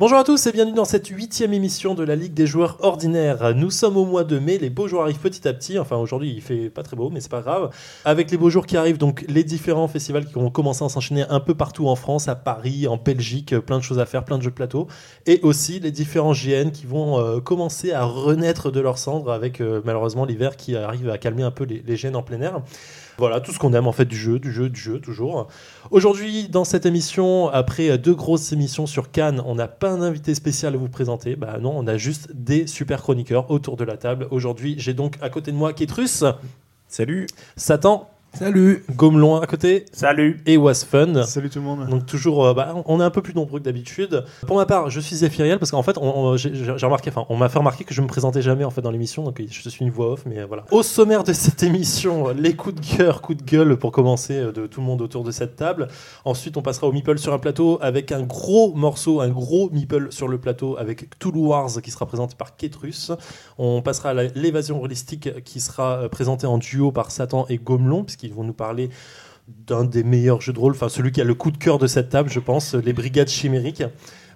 Bonjour à tous et bienvenue dans cette huitième émission de la Ligue des joueurs ordinaires. Nous sommes au mois de mai, les beaux jours arrivent petit à petit. Enfin aujourd'hui il fait pas très beau mais c'est pas grave. Avec les beaux jours qui arrivent, donc les différents festivals qui vont commencer à s'enchaîner un peu partout en France, à Paris, en Belgique, plein de choses à faire, plein de jeux de plateau. Et aussi les différents GN qui vont euh, commencer à renaître de leurs cendres avec euh, malheureusement l'hiver qui arrive à calmer un peu les, les GN en plein air. Voilà, tout ce qu'on aime en fait du jeu, du jeu, du jeu, toujours. Aujourd'hui, dans cette émission, après deux grosses émissions sur Cannes, on n'a pas un invité spécial à vous présenter. Bah non, on a juste des super chroniqueurs autour de la table. Aujourd'hui, j'ai donc à côté de moi Ketrus. Salut. Satan. Salut. Gomelon à côté. Salut. Et Was-Fun. Salut tout le monde. Donc toujours, euh, bah, on est un peu plus nombreux que d'habitude. Pour ma part, je suis Zéphiriel parce qu'en fait, on, on- j'ai j'ai remarqué, enfin, on m'a fait remarquer que je me présentais jamais en fait dans l'émission, donc je suis une voix off, mais euh, voilà. Au sommaire de cette émission, les coups de cœur, coups de gueule pour commencer euh, de tout le monde autour de cette table. Ensuite, on passera au meeple sur un plateau avec un gros morceau, un gros meeple sur le plateau avec Tool Wars qui sera présenté par Ketrus. On passera à la- l'évasion holistique qui sera euh, présentée en duo par Satan et Gomelon, puisqu'ils vont nous parler d'un des meilleurs jeux de rôle, enfin celui qui a le coup de cœur de cette table, je pense, les Brigades Chimériques.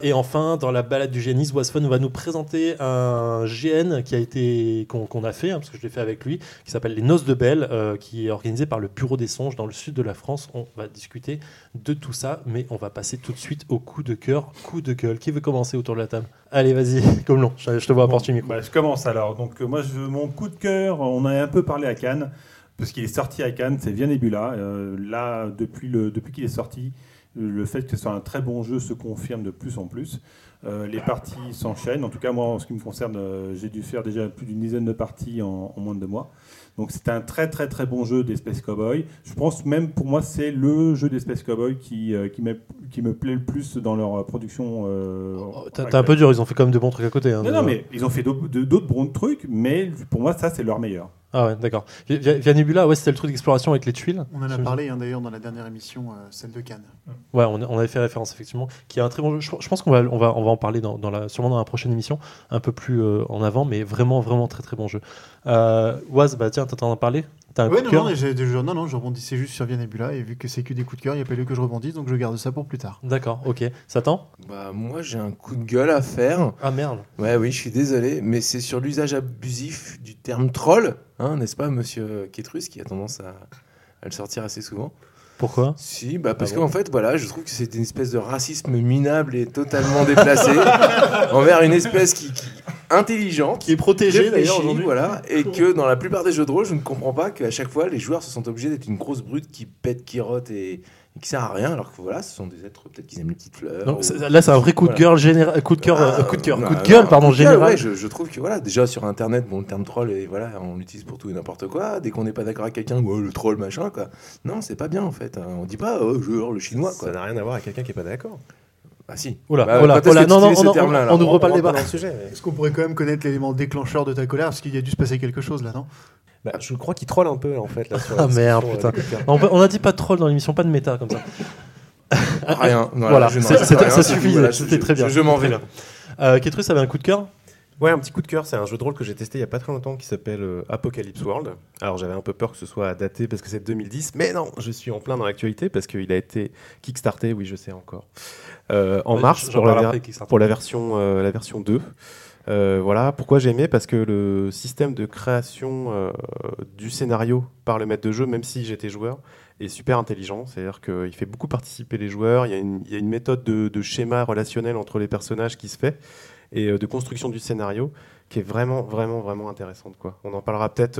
Et enfin, dans la balade du géniste, Wasfun va nous présenter un GN qui a été qu'on a fait, hein, parce que je l'ai fait avec lui, qui s'appelle les Noces de Belle, euh, qui est organisé par le Bureau des Songes dans le sud de la France. On va discuter de tout ça, mais on va passer tout de suite au coup de cœur, coup de gueule. Qui veut commencer autour de la table? Allez, vas-y, comme long. Je, je te vois apporter le micro. Bah, je commence alors. Donc euh, moi, je, mon coup de cœur, on a un peu parlé à Cannes, parce qu'il est sorti à Cannes, c'est Via Nebula. Euh, là, depuis, le, depuis qu'il est sorti, le fait que ce soit un très bon jeu se confirme de plus en plus. Euh, les parties s'enchaînent. En tout cas, moi, en ce qui me concerne, euh, j'ai dû faire déjà plus d'une dizaine de parties en, en moins de deux mois. Donc c'est un très très très bon jeu d'Espace Cowboy. Je pense même pour moi c'est le jeu d'Espace Cowboy qui, euh, qui, qui me plaît le plus dans leur euh, production. euh, Oh, t'as un peu dur, ils ont fait quand même de bons trucs à côté. hein. non, non, mais ils ont fait d'autres bons trucs, mais pour moi, ça, c'est leur meilleur. Ah ouais, d'accord. Via Via Nebula, ouais, c'était le truc d'exploration avec les tuiles. On en a parlé hein, d'ailleurs dans la dernière émission, euh, celle de Cannes. Ouais, on, on avait fait référence effectivement, qui est un très bon jeu. Je, je pense qu'on va, on va, on va en parler dans, dans la, sûrement dans la prochaine émission, un peu plus euh, en avant, mais vraiment, vraiment très très bon jeu. Euh, Waz, bah tiens, t'entends en parler T'as un Ouais, coup de non, cœur non, je, non, non, je rebondissais juste sur Via Nebula et vu que c'est que des coups de cœur, il n'y a pas lieu que je rebondisse, donc je garde ça pour plus tard. D'accord, ok. Satan? Bah, moi, j'ai un coup de gueule à faire. Ah merde. Ouais, oui, je suis désolé, mais c'est sur l'usage abusif du terme troll, hein, n'est-ce pas, monsieur Ketrus, qui a tendance à, à le sortir assez souvent. Pourquoi? Si, bah, parce Ah bon? qu'en fait, voilà, je trouve que c'est une espèce de racisme minable et totalement déplacé envers une espèce qui, qui- intelligente. Qui est protégé réfléchie, d'ailleurs aujourd'hui. voilà, et que dans la plupart des jeux de rôle, je ne comprends pas qu'à chaque fois, les joueurs se sentent obligés d'être une grosse brute qui pète, qui rote et, et qui sert à rien, alors que voilà, ce sont des êtres peut-être qui aiment les petites fleurs. Donc, ou- c'est- là, c'est un vrai coup de gueule général, coup de cœur, Ah, euh, coup de cœur, bah, coup de gueule, non, pardon, coup de gueule, général. ouais, je, je trouve que voilà, déjà sur internet, bon, le terme troll, et voilà, on l'utilise pour tout et n'importe quoi. Dès qu'on n'est pas d'accord avec quelqu'un, ouais, le troll, machin, quoi. Non, c'est pas bien en fait. hein. On dit pas, oh, genre le chinois, quoi. Ça n'a rien à voir avec quelqu'un qui est pas d'accord. Ah si. Oula, Bah, oula, oula, que non, non, on- on- on pas le débat. dans le sujet. mais- Est-ce qu'on pourrait quand même connaître l'élément déclencheur de ta colère? Parce qu'il y a dû se passer quelque chose là, non? Bah, je crois qu'il troll un peu en fait là sur Ah, merde, putain. euh. On, peut- on a dit pas de troll dans l'émission, pas de méta comme ça. Rien. Voilà, je rien, ça suffit, voilà, c'était je- très bien. Je, je m'en vais. bien. Euh, Ketrus avait un coup de cœur? Ouais, un petit coup de cœur, c'est un jeu de rôle que j'ai testé il y a pas très longtemps qui s'appelle euh, Apocalypse World. Alors j'avais un peu peur que ce soit daté parce que c'est 2010, mais non, je suis en plein dans l'actualité parce qu'il a été kickstarté, oui je sais encore, euh, en Ouais, mars pour la, ver- pour version, euh, la version 2. Euh, voilà, pourquoi j'ai aimé? Parce que le système de création euh, du scénario par le maître de jeu, même si j'étais joueur, est super intelligent. C'est-à-dire qu'il fait beaucoup participer les joueurs. Il y a une, méthode de, schéma relationnel entre les personnages qui se fait et euh, de construction du scénario qui est vraiment, vraiment, vraiment intéressante. Quoi. On en parlera peut-être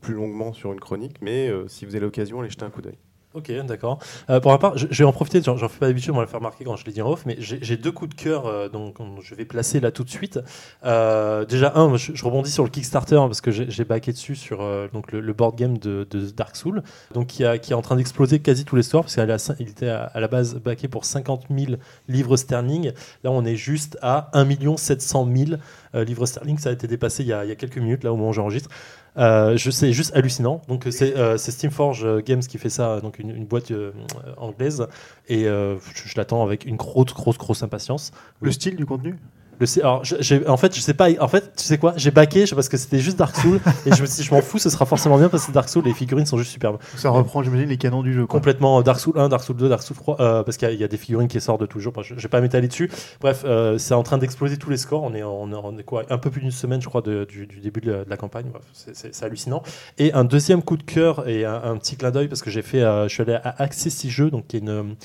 plus longuement sur une chronique, mais si vous avez l'occasion, allez jeter un coup d'œil. Ok, d'accord. Euh, pour ma part, je, vais en profiter, j'en fais pas d'habitude, on va le faire remarquer quand je l'ai dit en off, mais j'ai deux coups de cœur, euh, donc on- je vais placer là tout de suite. Euh, déjà, un, je, rebondis sur le Kickstarter parce que j'ai backé dessus sur euh, donc le, board game de, Dark Soul, donc qui, est en train d'exploser quasi tous les stores, parce qu'il était à, la base backé pour 50 000 livres sterling. Là, on est juste à 1 700 000 euh, livres sterling. Ça a été dépassé il y a, il y a quelques minutes, là au moment où j'enregistre. Euh, sais, juste hallucinant. Donc c'est euh, c'est Steamforge euh, Games qui fait ça, donc une, boîte euh, anglaise, et euh, je, je l'attends avec une grosse, grosse, grosse impatience. Le style du contenu? Le C- alors, je- j'ai- en fait, je sais pas. En fait, tu sais quoi J'ai baqué parce que c'était juste Dark Souls et je me suis dit, je m'en fous, ce sera forcément bien parce que Dark Souls, les figurines sont juste superbes. Ça reprend, j'imagine, les canons du jeu. Quoi. Complètement euh, Dark Souls 1, Dark Souls 2, Dark Souls 3, euh, parce qu'il y, a- il y a des figurines qui sortent de toujours. Je, vais pas m'étaler dessus. Bref, euh, c'est en train d'exploser tous les scores. On est, en- on est, on est quoi Un peu plus d'une semaine, je crois, de- du, du début de la, de la campagne. Bref, c'est- c'est c'est hallucinant. Et un deuxième coup de cœur et un, un petit clin d'œil parce que j'ai fait, euh, je suis allé à Access Jeux, donc qui est une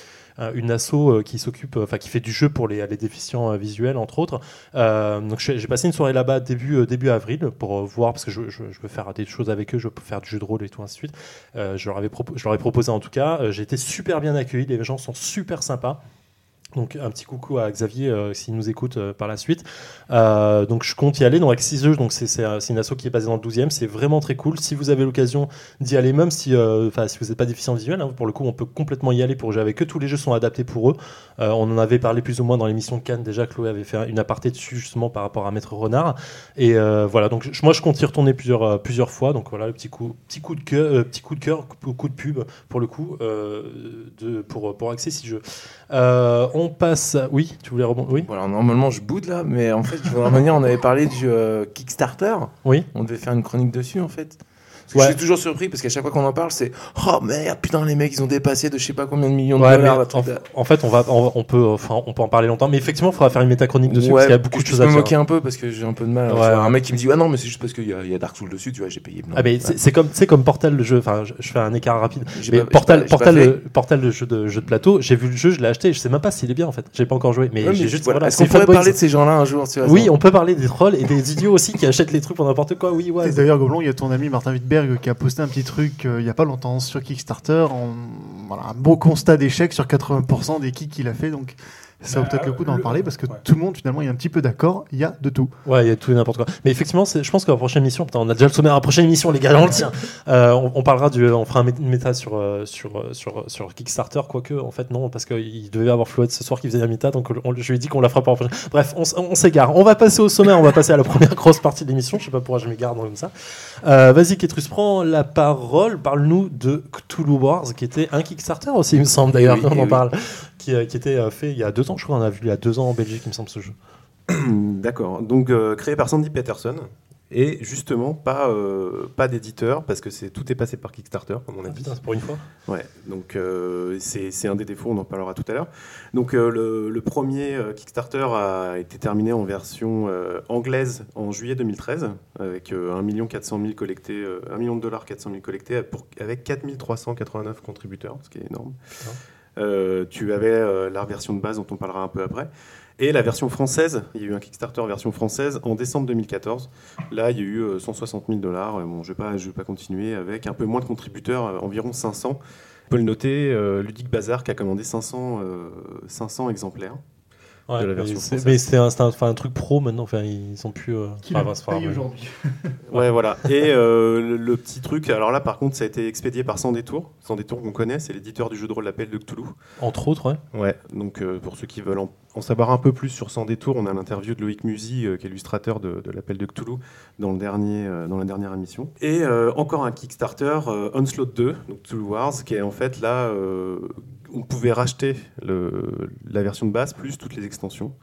une asso euh, qui s'occupe, euh, enfin qui fait du jeu pour les, les déficients euh, visuels entre autres. Euh, donc j'ai passé une soirée là-bas début euh, début avril pour euh, voir parce que je, veux faire des choses avec eux, je veux faire du jeu de rôle et tout ainsi de suite. Euh, je, leur avais je leur ai proposé en tout cas. Euh, j'ai été super bien accueilli, les gens sont super sympas. Donc un petit coucou à Xavier euh, s'il nous écoute euh, par la suite. Euh, donc je compte y aller. Donc avec 6 jeux, donc c'est c'est un- c'est une asso qui est basée dans le 12e. C'est vraiment très cool. Si vous avez l'occasion d'y aller, même si, enfin si vous n'êtes pas déficient visuel, hein, pour le coup on peut complètement y aller pour jouer avec eux. Tous les jeux sont adaptés pour eux. On en avait parlé plus ou moins dans l'émission de Cannes. Déjà Chloé avait fait une aparté dessus justement par rapport à Maître Renard. Et voilà. Donc je- moi je compte y retourner plusieurs plusieurs fois. Donc voilà le petit coup petit coup de cœur, petit coup de cœur, coup de pub pour le coup pour pour accès 6 jeux. Euh, on passe. Oui, tu voulais rebondir Oui, Voilà, normalement je boude là, mais en fait, je voudrais revenir. On avait parlé du euh, Kickstarter. oui. On devait faire une chronique dessus en fait. Parce que Ouais. Je suis toujours surpris parce qu'à chaque fois qu'on en parle, c'est Oh merde, putain, les mecs ils ont dépassé de je sais pas combien de millions de Ouais, dollars. en, en fait, on va, on, on peut, enfin, on peut en parler longtemps, mais effectivement, il faudra faire une métachronique dessus Ouais, parce qu'il y a beaucoup de je choses à me dire. moquer un peu parce que j'ai un peu de mal. Un mec qui me dit Ah non, mais c'est juste parce qu'il y, a- il y a Dark Souls dessus, tu vois, j'ai payé. Non, Ah, mais ouais. c'est comme, c'est comme Portal le jeu. Enfin, je, je fais un écart rapide. Mais pas- Portal, pas- Portal, le, Portal, le jeu de, jeu de plateau. J'ai vu le jeu, je l'ai acheté. Je sais même pas s'il est bien en fait. J'ai pas encore joué, mais j'ai juste. Est-ce qu'on pourrait parler de ces gens-là un jour Oui, on peut parler des trolls et des idiots aussi qui achètent les trucs pour n'importe quoi. Oui, ouais. Et D'ailleurs, Goblon, il y a ton ami Martin Wittberg qui a posté un petit truc euh, il y a pas longtemps sur Kickstarter. En, un beau constat d'échec sur 80% des kicks qu'il a fait. Donc, ça vaut Bah, peut-être le coup d'en le- parler parce que ouais. tout le monde, finalement, est un petit peu d'accord. Il y a de tout. Ouais, il y a tout et n'importe quoi. Mais effectivement, je pense que la prochaine émission, putain, on a déjà le sommaire à la prochaine émission, les gars, on le tient. Euh, on, on parlera du, on fera un méta sur, euh, sur, euh, sur, sur Kickstarter, quoique, en fait, non, parce qu'il devait y avoir Floyd ce soir qui faisait la méta, donc on- je lui ai dit qu'on la fera pour la prochaine. Bref, on, on s'égare. On va passer au sommaire, on va passer à la première grosse partie de l'émission. Je sais pas pourquoi je m'égare comme ça. Euh, Vas-y, Ketrus, prends la parole. Parle-nous de Cthulhu Wars, qui était un Kickstarter aussi, il me semble, d'ailleurs, Oui, on en oui. parle. Qui, euh, qui était euh, fait il y a deux ans, je crois, on a vu il y a deux ans en Belgique, il me semble, ce jeu. D'accord. Donc euh, créé par Sandy Peterson et justement pas euh, pas d'éditeur parce que c'est tout est passé par Kickstarter comme on a Ah, dit. c'est pour une fois. Ouais. Donc euh, c'est c'est un des défauts, on en parlera tout à l'heure. Donc euh, le, le premier euh, Kickstarter a été terminé en version euh, anglaise en juillet 2013 avec euh, 1 400 000 collectés, euh, 1 million de dollars 400 000 collectés pour, avec 4 389 contributeurs, ce qui est énorme. Euh, tu avais euh, la version de base dont on parlera un peu après. Et la version française, il y a eu un Kickstarter version française en décembre 2014. Là, il y a eu euh, 160 000 dollars. Bon, je ne vais, pas- continuer avec un peu moins de contributeurs, euh, environ 500. On peut le noter, euh, Ludic Bazar qui a commandé 500, euh, 500 exemplaires. Ouais, de la version française. Mais c'est un, truc pro maintenant. Enfin, ils sont plus. euh, Qui enfin, aujourd'hui Ouais, voilà. Et euh, le, le petit truc, alors là, par contre, ça a été expédié par Sans Détour. Sans Détour, qu'on connaît, c'est l'éditeur du jeu de rôle L'Appel de Cthulhu. Entre autres, ouais. Ouais, donc euh, pour ceux qui veulent en, en savoir un peu plus sur Sans Détour, on a l'interview de Loïc Musy, euh, qui est illustrateur de, de l'Appel de Cthulhu, dans, le dernier, euh, dans la dernière émission. Et euh, encore un Kickstarter, euh, Onslaught 2, donc Cthulhu Wars, qui est en fait là, euh, on pouvait racheter la version de base plus toutes les extensions.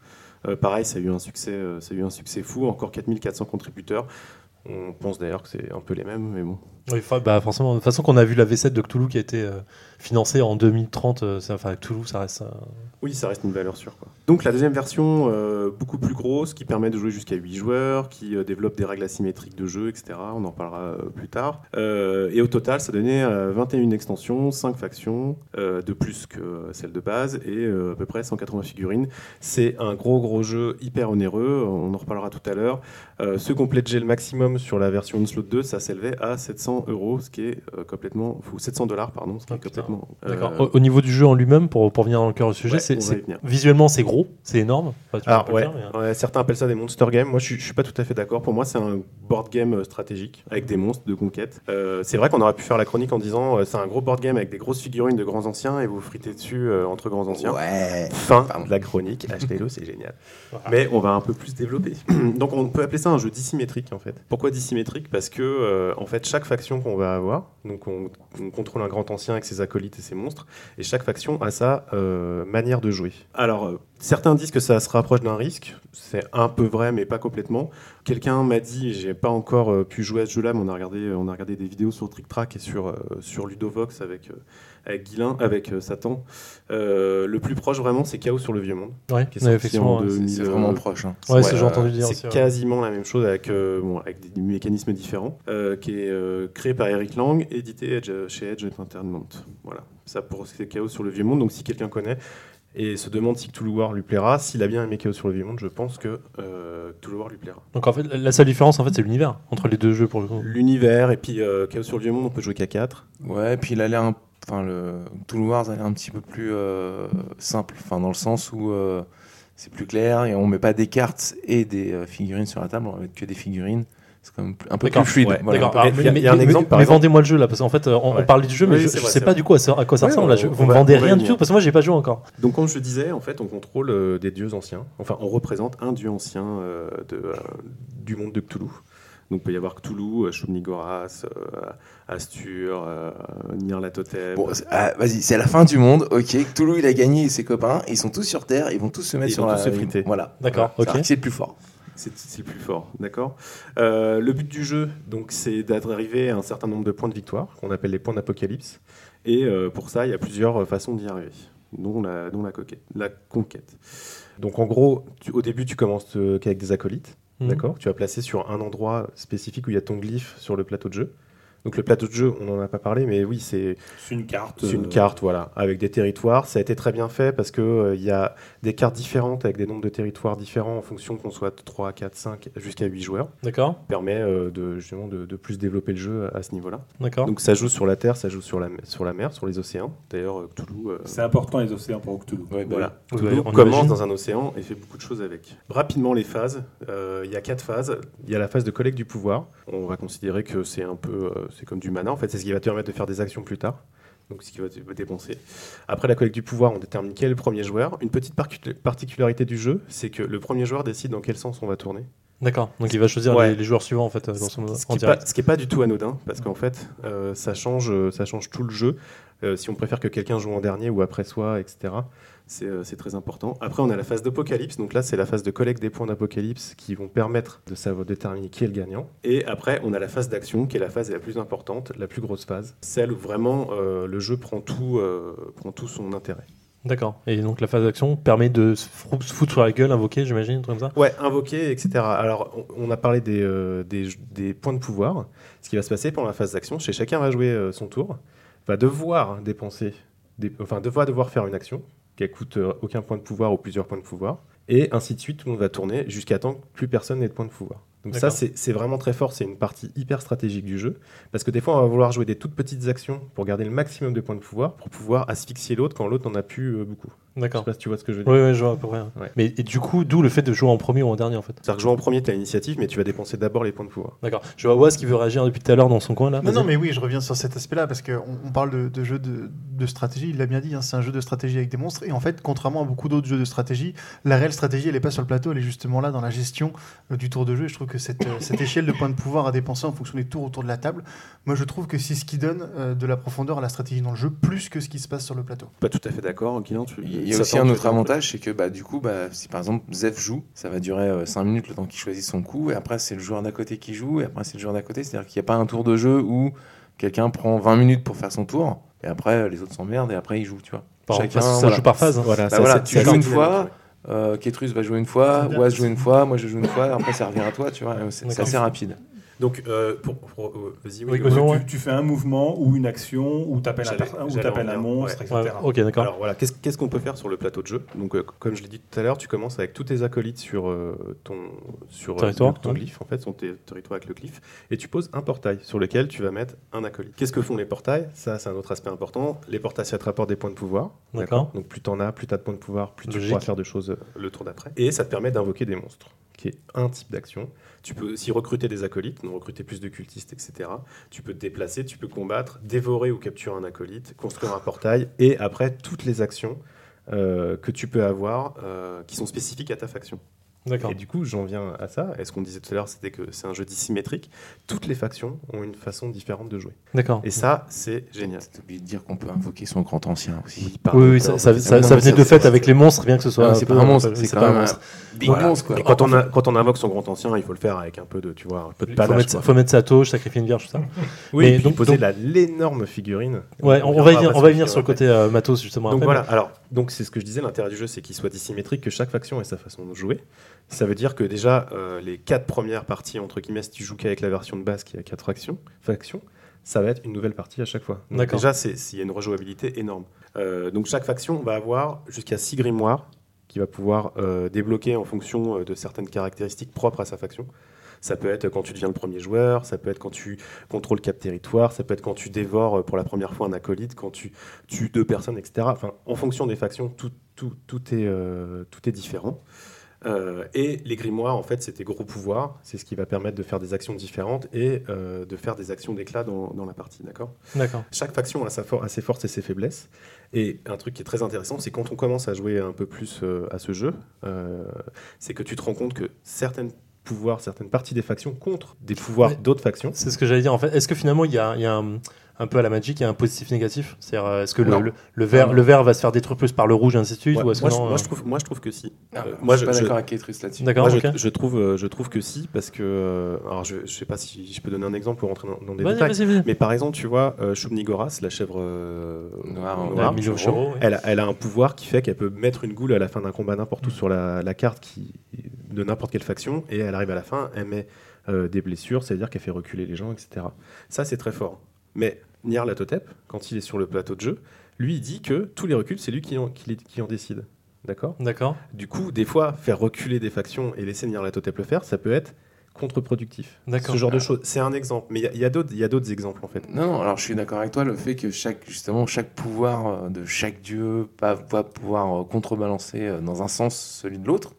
Euh, pareil, ça a eu un succès, euh, ça a eu un succès fou, encore 4400 contributeurs. On pense d'ailleurs que c'est un peu les mêmes, mais bon. Oui, bah, forcément. De toute façon, qu'on a vu la V7 de Cthulhu qui a été euh, financée en 2030. euh, Cthulhu, ça reste. Oui, ça reste une valeur sûre. Donc la deuxième version, euh, beaucoup plus grosse, qui permet de jouer jusqu'à 8 joueurs, qui euh, développe des règles asymétriques de jeu, etc. On en parlera plus tard. Et au total, ça donnait euh, 21 extensions, 5 factions, de plus que celle de base, et à peu près 180 figurines. C'est un gros gros jeu hyper onéreux, on en reparlera tout à l'heure. Qui ont pledgé le maximum sur la version Onslaught 2, ça s'élevait à 700 euros, ce qui est euh, complètement... Ou 700 dollars, pardon, ce qui Ah, est putain. complètement... D'accord. euh, Au, au niveau du jeu en lui-même, pour, pour venir dans le cœur du sujet, Ouais, c'est, visuellement c'est gros, c'est énorme. Enfin, Alors ouais, dire, mais, euh, ouais, certains appellent ça des monster games. Moi, je suis, je suis pas tout à fait d'accord. Pour moi, c'est un board game euh, stratégique avec des monstres de conquête. Euh, c'est vrai qu'on aurait pu faire la chronique en disant euh, c'est un gros board game avec des grosses figurines de grands anciens et vous fritez dessus euh, entre grands anciens. Ouais. Fin Pardon. de la chronique. Achetez-le, c'est génial. Voilà. Mais on va un peu plus développer. Donc, on peut appeler ça un jeu dissymétrique en fait. Pourquoi dissymétrique? Parce que euh, en fait, chaque faction qu'on va avoir, donc on, on contrôle un grand ancien avec ses acolytes et ses monstres, et chaque faction a sa euh, manière de jouer. Alors, euh, Certains disent que ça se rapproche d'un risque. C'est un peu vrai, mais pas complètement. Quelqu'un m'a dit, j'ai pas encore euh, pu jouer à ce jeu-là, mais on a regardé, on a regardé des vidéos sur Trick Track et sur, euh, sur Ludovox avec, euh, avec Guilin, avec euh, Satan. Euh, le plus proche vraiment, c'est Chaos sur le Vieux Monde. Ouais, qui est ouais, effectivement. C'est 2000, c'est euh, vraiment proche. hein. Ouais, c'est ce que j'ai euh, entendu dire C'est aussi, ouais. quasiment la même chose avec, euh, bon, avec des mécanismes différents, euh, qui est euh, créé par Eric Lang, édité Edge- chez Edge Entertainment. Voilà, ça pour c'est Chaos sur le Vieux Monde. Donc si quelqu'un connaît et se demande si Cthulhu War lui plaira, s'il a bien aimé Chaos sur le Vieux Monde, je pense que euh, Cthulhu War lui plaira. Donc en fait, la seule différence, en fait, c'est l'univers entre les deux jeux pour le coup. L'univers et puis euh, Chaos sur le Vieux Monde, on peut jouer qu'à 4. Ouais, et puis il a l'air, un- enfin le Wars a l'air un petit peu plus euh, simple, enfin dans le sens où euh, c'est plus clair et on met pas des cartes et des euh, figurines sur la table, on va mettre que des figurines. C'est quand même plus- un peu plus fluide. ouais, voilà. Mais- il y a un mais- exemple, mais- Mais vendez-moi le jeu là, parce qu'en fait, euh, on, on Ouais. parle du jeu, mais Oui, je, vrai, sais pas vrai. du coup à, quoi ça Ouais, ressemble. on- là. Je- vous me va- vendez rien du tout parce que moi, j'ai pas joué encore. Donc comme je disais, en fait, on contrôle euh, des dieux anciens. Enfin, on représente un dieu ancien euh, de, euh, du monde de Cthulhu. Donc il peut y avoir Cthulhu, euh, Astur, euh, Nyarlathotep. Bon, c'est- ah, vas-y, c'est la fin du monde. Ok, Cthulhu il a gagné et ses copains, ils sont tous sur Terre, ils vont tous se mettre Ils sur vont la. tous se friter. Voilà. D'accord, ok. C'est le plus fort. C'est le plus fort, d'accord Euh, Le but du jeu, donc, c'est d'arriver à un certain nombre de points de victoire, qu'on appelle les points d'apocalypse. Et euh, pour ça, il y a plusieurs euh, façons d'y arriver, dont la, dont la, coquette- la conquête. Donc en gros, tu- au début, tu commences qu'avec des acolytes, Mhm. d'accord Tu vas placer sur un endroit spécifique où il y a ton glyphe sur le plateau de jeu. Donc le plateau de jeu, on n'en a pas parlé, mais oui, c'est C'est une carte. c'est une euh, carte, voilà, avec des territoires. Ça a été très bien fait parce que euh, il y a des cartes différentes avec des nombres de territoires différents en fonction qu'on soit 3, 4, 5 jusqu'à 8 joueurs. D'accord, Permet euh, de, justement de, de plus développer le jeu à ce niveau-là. d'accord. Donc ça joue sur la terre, ça joue sur la, sur la mer, sur les océans. D'ailleurs, Cthulhu, euh, C'est important les océans pour Cthulhu. Ouais, bah voilà. Cthulhu On commence imagine. dans un océan et fait beaucoup de choses avec. Rapidement les phases. Euh, Il y a quatre phases. Il y a la phase de collecte du pouvoir. On va considérer que c'est un peu, euh, c'est comme du mana. En fait, c'est ce qui va te permettre de faire des actions plus tard. Donc, ce qui va te dépenser. Après la collecte du pouvoir, on détermine quel est le premier joueur. Une petite particularité du jeu, c'est que le premier joueur décide dans quel sens on va tourner. D'accord. Donc il va choisir Ouais. les, les joueurs suivants en fait, euh, dans son, Ce en qui n'est direct. pas, ce qui est pas du tout anodin, parce qu'en fait, euh, ça, change, euh, ça change tout le jeu. Euh, si on préfère que quelqu'un joue en dernier ou après soi, etc., c'est euh, c'est très important. Après, on a la phase d'apocalypse. Donc là, c'est la phase de collecte des points d'apocalypse qui vont permettre de savoir déterminer qui est le gagnant. Et après, on a la phase d'action, qui est la phase la plus importante, la plus grosse phase, celle où vraiment euh, le jeu prend tout, euh, prend tout son intérêt. D'accord. Et donc la phase d'action permet de se foutre sur la gueule, invoquer, j'imagine, un truc comme ça? Ouais, invoquer, etc. Alors, on, a parlé des, euh, des, des points de pouvoir. Ce qui va se passer pendant la phase d'action, c'est chacun va jouer son tour, va devoir dépenser, des, enfin, devoir, devoir faire une action qui coûte euh, aucun point de pouvoir ou plusieurs points de pouvoir, et ainsi de suite, tout le monde va tourner jusqu'à temps que plus personne n'ait de points de pouvoir. Donc ça, c'est vraiment très fort, c'est une partie hyper stratégique du jeu, parce que des fois, on va vouloir jouer des toutes petites actions pour garder le maximum de points de pouvoir, pour pouvoir asphyxier l'autre quand l'autre n'en a plus euh, beaucoup. Je sais D'accord. pas si tu vois ce que je veux dire. Oui, je vois à peu près. Ouais. Mais et du coup, d'où le fait de jouer en premier ou en dernier en fait? C'est-à-dire que jouer en premier, tu as l'initiative, mais tu vas dépenser d'abord les points de pouvoir. D'accord. Je vois Waz qui veut réagir depuis tout à l'heure dans son coin là. Non, non, mais oui, je reviens sur cet aspect-là parce qu'on on parle de, de jeu de, de stratégie. Il l'a bien dit, hein, c'est un jeu de stratégie avec des monstres. Et en fait, contrairement à beaucoup d'autres jeux de stratégie, la réelle stratégie, elle n'est pas sur le plateau, elle est justement là dans la gestion euh, du tour de jeu. Et je trouve que cette, euh, cette échelle de points de pouvoir à dépenser en fonction des tours autour de la table, moi je trouve que c'est ce qui donne euh, de la profondeur à la stratégie dans le jeu, plus que ce qui se passe sur le plateau. Pas tout à fait d'accord, Guilain. Tu... Il y a ça aussi un autre avantage, c'est que bah, du coup, bah, si par exemple Zef joue, ça va durer 5 minutes le temps qu'il choisit son coup, et après c'est le joueur d'à côté qui joue, et après c'est le joueur d'à côté. C'est-à-dire qu'il n'y a pas un tour de jeu où quelqu'un prend 20 minutes pour faire son tour, et après les autres s'emmerdent, et après il joue, tu vois. Par- Chacun, ça voilà. joue par phase. hein. Voilà, Bah ça, voilà, tu joues une fois, euh, Ketrus va jouer une fois, c'est joue une fois, moi je joue une fois, et après ça revient à toi, tu vois. C'est assez rapide. Donc, euh, pour, pour- euh, vas-y, Oui, oui. Tu, ouais. tu fais un mouvement ou une action ou t'appelles un, ou t'appelles un monstre, ouais. etc. Ouais, ok, d'accord. Alors voilà, qu'est-ce qu'est-ce qu'on peut faire sur le plateau de jeu Donc, euh, comme je l'ai dit tout à l'heure, tu commences avec tous tes acolytes sur euh, ton sur euh, Territoire, ton ouais. glyphe, en fait, sur tes territoire avec le glyphe, et tu poses un portail sur lequel tu vas mettre un acolyte. Qu'est-ce que font les portails? Ça, c'est un autre aspect important. Les portails, ça te rapporte des points de pouvoir. D'accord. Donc, plus t'en as, plus t'as de points de pouvoir, plus tu pourras faire de choses le tour d'après. Et ça te permet d'invoquer des monstres, qui est un type d'action. Tu peux aussi recruter des acolytes, donc recruter plus de cultistes, etc. Tu peux te déplacer, tu peux combattre, dévorer ou capturer un acolyte, construire un portail, et après toutes les actions euh, que tu peux avoir euh, qui sont spécifiques à ta faction. Et du coup, j'en viens à ça. Et ce qu'on disait tout à l'heure, c'était que c'est un jeu dissymétrique. Toutes les factions ont une façon différente de jouer. D'accord. Et ça, c'est génial. T'as oublié de dire qu'on peut invoquer son grand ancien aussi. Oui, oui, ça, ça, venait de fait avec les monstres, bien que ce soit. C'est pas un monstre, c'est pas un monstre. un big Voilà. monstre, quoi. Et quand on, a, quand on invoque son grand ancien, il faut le faire avec un peu de, tu vois, un peu de Il faut mettre, quoi. faut mettre sa toge, sacrifier une vierge, tout ça. Oui, Mais et puis donc- poser l'énorme figurine. Ouais, on, on va y venir, on va y venir sur le côté euh, matos justement. Donc voilà, alors, donc c'est ce que je disais, l'intérêt du jeu, c'est qu'il soit dissymétrique, que chaque faction ait sa façon de jouer. Ça veut dire que déjà, euh, les quatre premières parties, entre guillemets, si tu joues qu'avec la version de base qui a quatre factions, factions ça va être une nouvelle partie à chaque fois. Donc D'accord. déjà, s'il y a une rejouabilité énorme. Euh, donc chaque faction va avoir jusqu'à 6 grimoires qui va pouvoir euh, débloquer en fonction de certaines caractéristiques propres à sa faction. Ça peut être quand tu deviens le premier joueur, ça peut être quand tu contrôles cap territoire, ça peut être quand tu dévores pour la première fois un acolyte, quand tu tues deux personnes, etc. Enfin, en fonction des factions, tout, tout, tout, est, euh, tout est différent. Euh, et les grimoires, en fait, c'est tes gros pouvoirs. C'est ce qui va permettre de faire des actions différentes et euh, de faire des actions d'éclat dans, dans la partie, d'accord? D'accord. chaque faction a, sa for- a ses forces et ses faiblesses. Et un truc qui est très intéressant, c'est quand on commence à jouer un peu plus euh, à ce jeu, c'est que tu te rends compte que certains pouvoirs, certaines parties des factions contre des pouvoirs d'autres factions. C'est ce que j'allais dire en fait. Est-ce que finalement il y a, il y a un, un peu à la Magic, il y a un positif négatif C'est-à-dire, euh, est-ce que le, Non. le, le vert, Non. le vert va se faire détruire plus par le rouge, ainsi de suite Ouais, ou est-ce moi, que je, non, moi, euh, je trouve, moi, je trouve que si. Ah, Euh, moi, je je- suis pas je- d'accord avec là-dessus. D'accord, Moi, ok. je, je trouve, je trouve que si, parce que. alors, je, je sais pas si je peux donner un exemple pour rentrer dans, dans des Vas-y, détails. vas-y, vas-y. Mais par exemple, tu vois, euh, Shubnigoras, la chèvre euh, Noire, ouais. elle, a, elle a un pouvoir qui fait qu'elle peut mettre une goule à la fin d'un combat n'importe où sur la, la carte qui, de n'importe quelle faction, et elle arrive à la fin, elle met euh, des blessures, c'est-à-dire qu'elle fait reculer les gens, etc. Ça, c'est très fort. Mais Nyarlathotep, quand il est sur le plateau de jeu, lui, il dit que tous les reculs, c'est lui qui en, qui les- qui en décide. D'accord? D'accord. Du coup, des fois, faire reculer des factions et laisser Nyarlathotep le faire, ça peut être contre-productif. D'accord. Ce genre de choses. C'est un exemple. Mais il y a- il y a, d'autres- exemples, en fait. Non, non, alors je suis d'accord avec toi, le fait que chaque, justement, chaque pouvoir euh, de chaque dieu va, va pouvoir euh, contrebalancer euh, dans un sens celui de l'autre,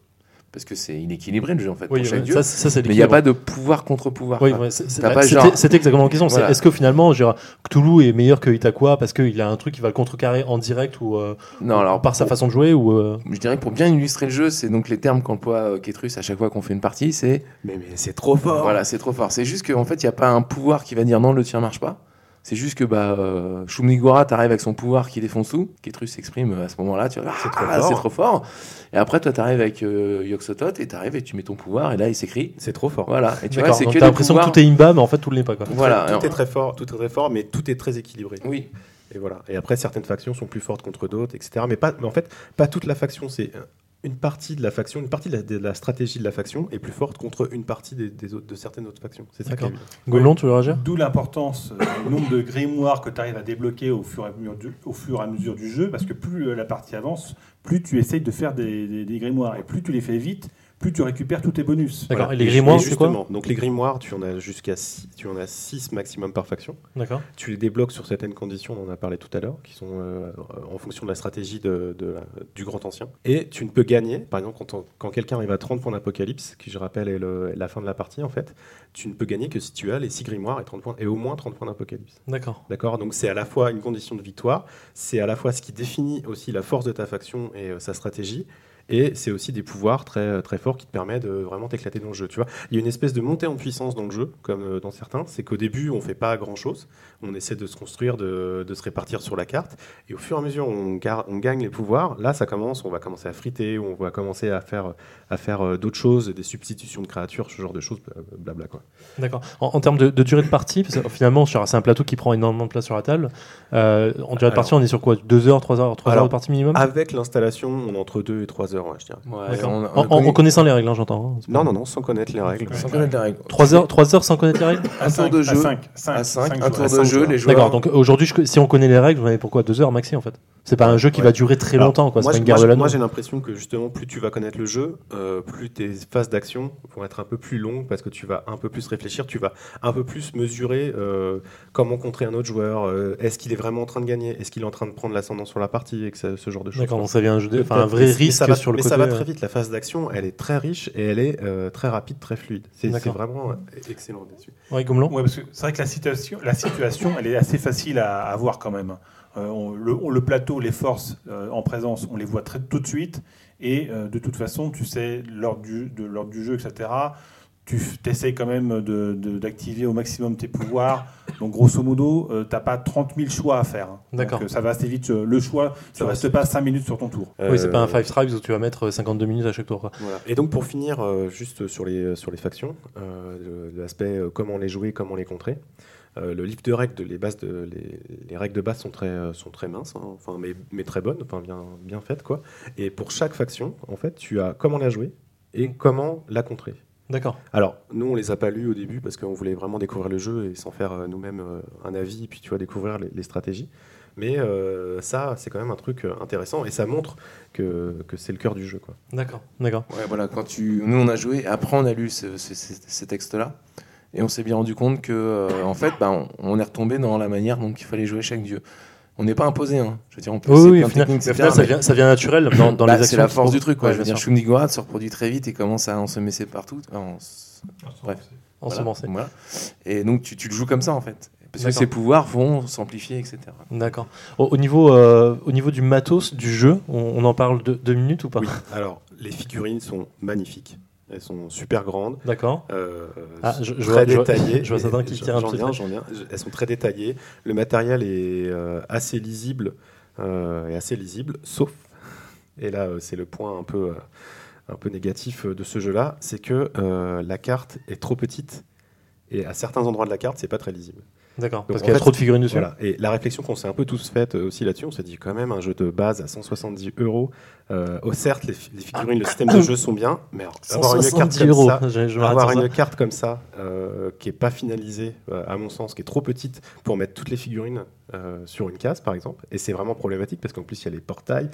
parce que c'est inéquilibré le jeu en fait Oui, pour chaque ouais, dieu. ça, ça c'est mais il n'y a pas de pouvoir contre pouvoir. Oui, ouais, c'est- c'est- T'as pas c'était genre- c'était exactement la question. Voilà. Est-ce que finalement, dire, Cthulhu est meilleur que Itakwa parce qu'il a un truc qui va le contrecarrer en direct ou euh, Non, alors par sa façon de jouer ou euh, Je dirais que pour bien illustrer le jeu, c'est donc les termes qu'emploie euh, Ketrus à chaque fois qu'on fait une partie, c'est Mais, mais c'est trop fort voilà, c'est trop fort. C'est juste qu'en fait, il n'y a pas un pouvoir qui va dire non, le tien marche pas. C'est juste que bah, euh, Shumnigora t'arrive avec son pouvoir qui défonce tout. Ketrus s'exprime euh, à ce moment-là, tu vois, C'est trop ah, fort. c'est trop fort. Et après, toi, t'arrives avec euh, Yoxotot et t'arrives et tu mets ton pouvoir et là, il s'écrit. C'est trop fort. Voilà. Et tu vois, c'est que t'as l'impression pouvoirs. que tout est imba, mais en fait tout ne l'est pas quoi. Voilà. Tout Alors- est très fort, tout est très fort, mais tout est très équilibré. Oui. Et voilà. Et après, certaines factions sont plus fortes contre d'autres, etc. Mais pas, mais en fait, pas toute la faction. C'est une partie de la faction, une partie de la, de la stratégie de la faction est plus forte contre une partie des, des autres, de certaines autres factions. C'est ça qui est D'accord. bien. Gollon, tu veux réagir? D'où l'importance euh, du nombre de grimoires que tu arrives à débloquer au fur, et à mesure du, au fur et à mesure du jeu, parce que plus euh, la partie avance, plus tu essayes de faire des, des- des grimoires, et plus tu les fais vite, plus tu récupères tous tes bonus. D'accord. Voilà. Et les grimoires, c'est quoi justement, Donc les grimoires, tu en as jusqu'à six- tu en as 6 maximum par faction. D'accord. Tu les débloques sur certaines conditions, on en a parlé tout à l'heure, qui sont euh, en fonction de la stratégie de, de la- du grand ancien. Et tu ne peux gagner, par exemple, quand, quand quelqu'un arrive à 30 points d'apocalypse, qui je rappelle est le- la fin de la partie en fait, tu ne peux gagner que si tu as les 6 grimoires et, 30 points, et au moins 30 points d'apocalypse. D'accord. D'accord Donc c'est à la fois une condition de victoire, c'est à la fois ce qui définit aussi la force de ta faction et euh, sa stratégie. Et c'est aussi des pouvoirs très, très forts qui te permettent de vraiment t'éclater dans le jeu. Tu vois, il y a une espèce de montée en puissance dans le jeu, comme euh, dans certains. C'est qu'au début, on fait pas grand chose. On essaie de se construire, de, de se répartir sur la carte. Et au fur et à mesure, on, gagne les pouvoirs. Là, ça commence. On va commencer à friter, on va commencer à faire, à faire euh, d'autres choses, des substitutions de créatures, ce genre de choses, bla- blabla quoi. D'accord. En, en termes de, de durée de partie, parce que finalement, c'est un plateau qui prend énormément de place sur la table. Euh, en durée de partie, on est sur quoi? 2 heures, 3 heures, 3 heures de partie minimum? Avec l'installation, on est entre 2 et 3 heures, ouais, je dirais. Ouais, on- on En, en- connaît- en connaissant les règles, hein, j'entends. hein. Non, non, non, sans connaître les règles. Sans connaître les règles. 3 heures, 3 heures sans connaître les règles Un tour de À jeu. 5, À 5, un joueurs. tour À de jeu, les joueurs. D'accord, donc aujourd'hui, si on connaît les règles, vous en avez pourquoi 2 heures maxi en fait C'est pas un jeu qui Ouais. va durer très Alors, longtemps, quoi. Moi, j'ai l'impression que justement, plus tu vas connaître le jeu, euh, plus tes phases d'action vont être un peu plus longues parce que tu vas un peu plus réfléchir, tu vas un peu plus mesurer euh, comment contrer un autre joueur. euh, Est-ce qu'il est vraiment en train de gagner Est-ce qu'il est en train de prendre l'ascendant sur la partie et que ça- ce genre de choses. D'accord, donc ça un, jeu de- enfin, un vrai mais- mais risque ça va, sur le mais côté. ça va très vite. La phase d'action, elle est très riche et elle est euh, très rapide, très fluide. C'est vraiment euh, excellent là-dessus. Ouais, Gomelon Ouais, parce que c'est vrai que la situation, la situation, elle est assez facile à, à voir quand même. Euh, on- le, on- le plateau, les forces euh, en présence, on les voit très, tout de suite. Et euh, de toute façon, tu sais, lors du, de, lors du jeu, etc., tu essayes quand même de- de- d'activer au maximum tes pouvoirs. Donc, grosso modo, tu n'as pas 30 000 choix à faire. hein. D'accord. Euh, ça va assez vite. euh, Le choix, ça va reste pas 5 minutes sur ton tour. Oui, c'est pas un Euh, Five Tribes où tu vas mettre 52 minutes à chaque tour. quoi. Voilà. Et donc pour finir, euh, juste sur les, sur les factions, euh, l'aspect euh, comment les jouer, comment les contrer. Euh, le livre de règles, de- les, bases de, les, les règles de base sont très, euh, sont très minces, hein, enfin, mais, mais très bonnes, enfin, bien, bien faites. Quoi. Et pour chaque faction, en fait, tu as comment la jouer et comment la contrer. D'accord. Alors, nous, on les a pas lus au début parce qu'on voulait vraiment découvrir le jeu et s'en faire euh, nous-mêmes euh, un avis, et puis tu vois, découvrir les, les stratégies. Mais euh, ça, c'est quand même un truc intéressant et ça montre que, que c'est le cœur du jeu. Quoi. D'accord. D'accord. Ouais, voilà, quand tu... nous on a joué, après on a lu ce- ce- ce- ces textes-là, et on s'est bien rendu compte que, euh, en fait, bah, on, on est retombé dans la manière dont il fallait jouer chaque dieu. On n'est pas imposé, hein. je veux dire, on peut Oui, oui, plein final, ça, mais- vient, ça vient naturel dans, dans Bah, les actions. c'est la force du truc, quoi. Ouais, je veux bien dire, sûr. Shungigorad se reproduit très vite et commence à ensemencer partout. Bref. En voilà, semencé. voilà. Et donc tu, tu le joues comme ça en fait. Parce que D'accord. ses pouvoirs vont s'amplifier, etc. D'accord. Au, au niveau, euh, au niveau du matos du jeu, on, on en parle de, deux minutes ou pas? Oui, alors les figurines sont magnifiques. Elles sont super grandes. D'accord. euh, Ah, je- je très vois- détaillées. je vois certains qui tirent un petit viens, viens. Elles sont très détaillées. Le matériel est euh, assez lisible, euh, est assez lisible, sauf, et là c'est le point un peu, un peu négatif de ce jeu-là, c'est que la carte est trop petite et à certains endroits de la carte c'est pas très lisible. D'accord. Parce qu'il y a fait, trop de figurines dessus. Voilà. Et la réflexion qu'on s'est un peu tous faite euh, aussi là-dessus, on s'est dit quand même un jeu de base à 170 euros. Euh, oh, certes, les, fi- les figurines, le système de jeu sont bien, mais avoir une carte 170 comme euros. ça, Je, je m'arrête avoir une ça. carte comme ça, euh, qui est pas finalisée, euh, à mon sens, qui est trop petite pour mettre toutes les figurines sur une case, par exemple. Et c'est vraiment problématique parce qu'en plus, il y a les portails.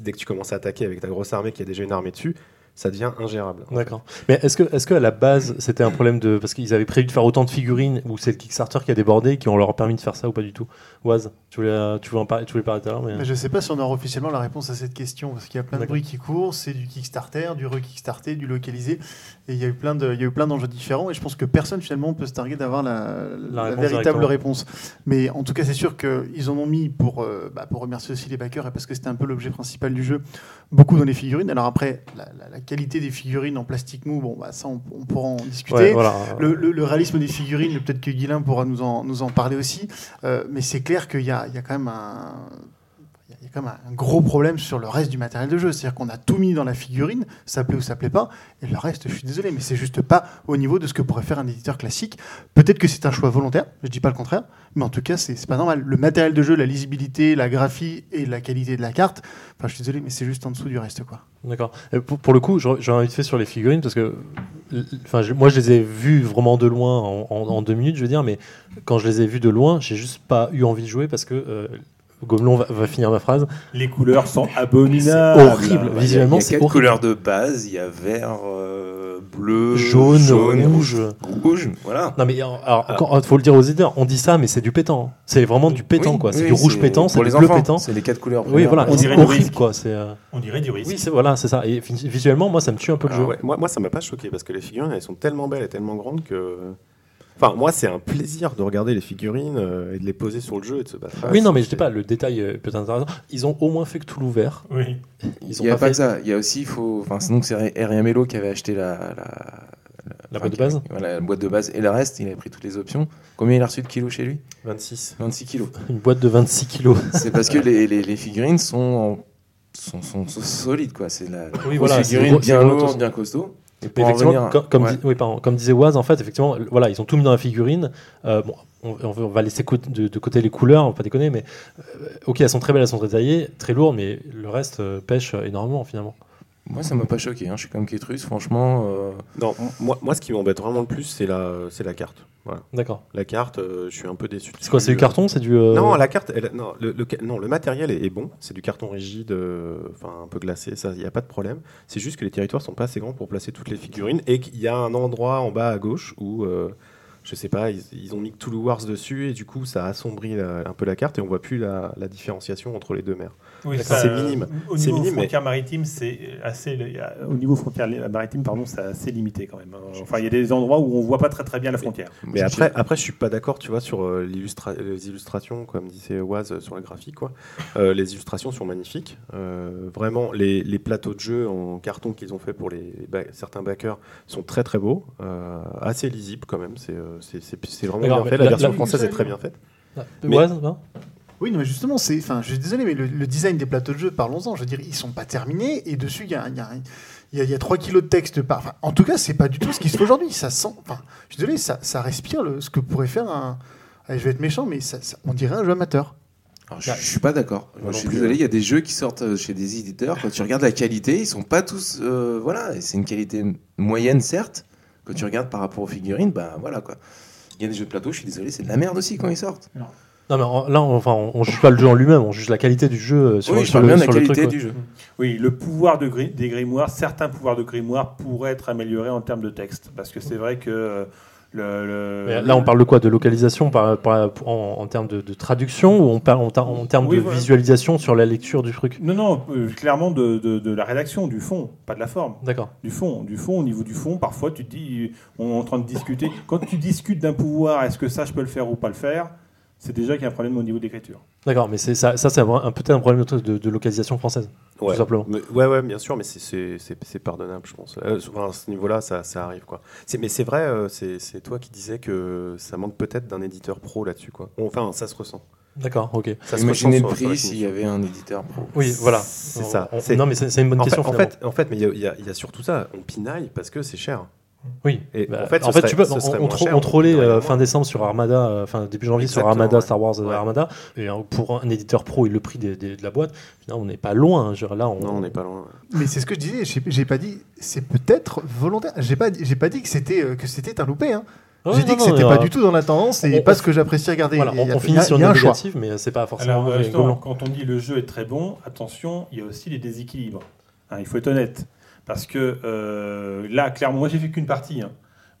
Dès que tu commences à attaquer avec ta grosse armée qui a déjà une armée dessus, ça devient ingérable. D'accord. Mais est-ce que, est-ce que à la base, c'était un problème de parce qu'ils avaient prévu de faire autant de figurines ou c'est le Kickstarter qui a débordé qui ont leur permis de faire ça ou pas du tout? Waz, tu voulais, tu voulais en parler, tu voulais parler tout à l'heure, mais Mais je sais pas si on aura officiellement la réponse à cette question, parce qu'il y a plein de bruits qui courent, c'est du Kickstarter, du re-Kickstarter, du localisé, et il y a eu plein de- il y a eu plein d'enjeux différents, et je pense que personne finalement peut se targuer d'avoir la, la réponse véritable réponse. Mais en tout cas, c'est sûr qu'ils en ont mis pour, euh, bah, pour remercier aussi les backers, et parce que c'était un peu l'objet principal du jeu, beaucoup dans les figurines. Alors après, la, la- la qualité des figurines en plastique mou, bon, bah, ça on, on pourra en discuter. Ouais, voilà. Le, le- le réalisme des figurines, peut-être que Guilain pourra nous en, nous en parler aussi, Euh, mais c'est clair qu'il y a, il y a quand même un, un gros problème sur le reste du matériel de jeu. C'est-à-dire qu'on a tout mis dans la figurine, ça plaît ou ça plaît pas, et le reste, je suis désolé, mais c'est juste pas au niveau de ce que pourrait faire un éditeur classique. Peut-être que c'est un choix volontaire, je dis pas le contraire, mais en tout cas, c'est pas normal. Le matériel de jeu, la lisibilité, la graphie et la qualité de la carte, enfin, je suis désolé, mais c'est juste en dessous du reste, quoi. D'accord. Et Pour, le coup, j'aurais envie de faire sur les figurines parce que, enfin, moi, je les ai vues vraiment de loin en deux minutes, je veux dire, mais quand je les ai vues de loin, j'ai juste pas eu envie de jouer parce que euh, Gomelon va, va finir ma phrase. Les couleurs sont horribles. horrible. Il y a- Visuellement, il y a quatre horrible. couleurs de base. Il y a vert, euh, bleu, Jaune, rouge. rouge. Voilà. Non mais euh, alors, faut le dire aux éditeurs, on dit ça, mais c'est du pétant. C'est vraiment du pétant, Oui, quoi. C'est oui, du rouge pétant, c'est du bleu enfants. pétant. C'est les quatre couleurs. Oui, voilà, On c'est dirait du horrible, risque. quoi. C'est euh, On dirait du risque. oui, c'est voilà, c'est ça. Et vi- visuellement, moi, ça me tue un peu le Ah jeu. ouais, moi, moi, ça m'a pas choqué parce que les figurines, elles sont tellement belles et tellement grandes que. Enfin, moi, c'est un plaisir de regarder les figurines euh, et de les poser sur le jeu et de se battre. Oui, non, mais je dis pas, le détail euh, peut être intéressant. Ils ont au moins fait que tout l'ouvert. Oui. Ils Il n'y a pas pas fait que ça. Il y a aussi, il faut. Enfin, sinon, c'est Rien Mello qui avait acheté la. la... la enfin, boîte de base. Voilà, la boîte de base. Et le reste, il avait pris toutes les options. Combien il a reçu de kilos chez lui? 26. 26 kilos. Une boîte de 26 kilos. C'est parce que les, les, les figurines sont, en- sont, sont, sont solides, quoi. C'est la, la Oui, voilà, figurine bien lourde, bien costaud. Et pour effectivement, comme, comme ouais. dis- oui, pardon, comme disait Waz, en fait, effectivement, voilà, ils ont tout mis dans la figurine. Euh, bon, on, on va- laisser de, de côté les couleurs, on va pas déconner, mais euh, ok, elles sont très belles, elles sont très taillées, très lourdes, mais le reste euh, pêche énormément finalement. Moi, ça m'a pas choqué. Hein. Je suis comme Ketrus, franchement. euh, Non, moi, moi, ce qui m'embête vraiment le plus, c'est la, c'est la carte. Voilà. D'accord. La carte, euh, je suis un peu déçu. C'est quoi, c'est du carton, c'est du. euh, Non, la carte, elle- non, le, non, le matériel est, est bon. C'est du carton rigide, euh, enfin un peu glacé, ça, il n'y a pas de problème. C'est juste que les territoires sont pas assez grands pour placer toutes les figurines et qu'il y a un endroit en bas à gauche où, euh, je sais pas, ils, ils ont mis Cthulhu Wars dessus et du coup ça assombrit la- un peu la carte et on voit plus la, la différenciation entre les deux mers. Oui, C'est euh, minime. Au C'est niveau minime, mais- frontière maritime, c'est assez. a- Au niveau frontière maritime, pardon, c'est assez limité quand même. Enfin, il y a des endroits où on voit pas très très bien la frontière. Mais après, après, je suis pas d'accord, tu vois, sur euh, les illustrations, comme disait Oise euh, sur la graphique, quoi. Euh, les illustrations sont magnifiques. Euh, vraiment, les, les plateaux de jeu en carton qu'ils ont fait pour les ba- certains backers sont très très beaux, euh, assez lisibles quand même. C'est euh, c'est- c'est- c'est vraiment bien fait. La la- version la- française est très bien faite. Mais... Ça va Oui, non, mais justement, c'est. Enfin, je suis désolé, mais le, le design des plateaux de jeu, parlons-en. Je veux dire, ils sont pas terminés et dessus, il y a, y, a, il y, a, il y a 3 kilos de texte par. Enfin, en tout cas, c'est pas du tout ce qui se fait aujourd'hui. Ça sent. Enfin, je suis désolé, ça, ça respire le, ce que pourrait faire un. Allez, je vais être méchant, mais ça, ça- on dirait un jeu amateur. Alors, je, je suis pas d'accord. Je suis désolé, hein. il y a des jeux qui sortent euh, chez des éditeurs. Quand tu regardes la qualité, ils sont pas tous. euh, voilà, c'est une qualité moyenne, certes. Quand tu regardes par rapport aux figurines, bah voilà quoi. Il y a des jeux de plateau, je suis désolé, c'est de la merde aussi quand ils sortent. Non, mais en- là, on, enfin, on, on juge pas le jeu en lui-même, on juge la qualité du jeu euh, sur, oui, je sur parle le, bien de la sur le qualité truc. du jeu. Oui, le pouvoir de gri- des grimoires, certains pouvoirs de grimoire pourraient être améliorés en termes de texte. Parce que c'est vrai que euh, le, le- Mais là, on parle de quoi? De localisation par, par- en, en termes de, de traduction ou on parle en, ter- en termes Oui, de voilà. visualisation sur la lecture du truc? Non, non, euh, clairement de, de- de la rédaction, du fond, pas de la forme. D'accord. Du fond, du fond, au niveau du fond, parfois tu te dis, on est en train de discuter. Quand tu discutes d'un pouvoir, est-ce que ça je peux le faire ou pas le faire? C'est déjà qu'il y a un problème au niveau de l'écriture. D'accord, mais c'est ça, ça c'est un, un- peut-être un problème de, de- de localisation française, Ouais. tout simplement. Mais- ouais, ouais, bien sûr, mais c'est- pardonnable, je pense. Euh, enfin, à ce niveau-là, ça, ça arrive, quoi. Mais c'est vrai, euh, c'est toi qui disais que ça manque peut-être d'un éditeur pro là-dessus, quoi. Enfin, ça se ressent. D'accord, ok. Ça se Imaginez ressent le prix s'il y avait un éditeur pro. Oui, voilà. C'est ça. On- non, mais c'est une bonne En fait, question. en fait, en fait, mais il y, y a surtout ça. On pinaille parce que c'est cher. Oui. Et Bah, en fait, ce en fait, serait- tu peux, on, cher, trollait euh, fin décembre sur Armada, euh, fin début janvier sur Armada, ouais. Star Wars Ouais. Armada. Et euh, pour un éditeur pro et le prix des- des- de la boîte, on n'est pas loin. hein. Là, on, Non, on n'est pas loin. Mais c'est ce que je disais. J'ai j'ai pas dit. C'est peut-être volontaire. J'ai pas. J'ai pas dit que c'était euh, que c'était un loupé. Hein. Ouais, j'ai non, dit que c'était pas du tout dans la tendance et on- pas on- ce que j'apprécie regarder. Voilà, Il y a- on, a- on finit a- sur une un note choix. négative, mais c'est pas forcément Alors, quand on dit le jeu est très bon, attention, il y a aussi les déséquilibres. Hein, il faut être honnête. Parce que euh, là, clairement, moi j'ai fait qu'une partie, hein.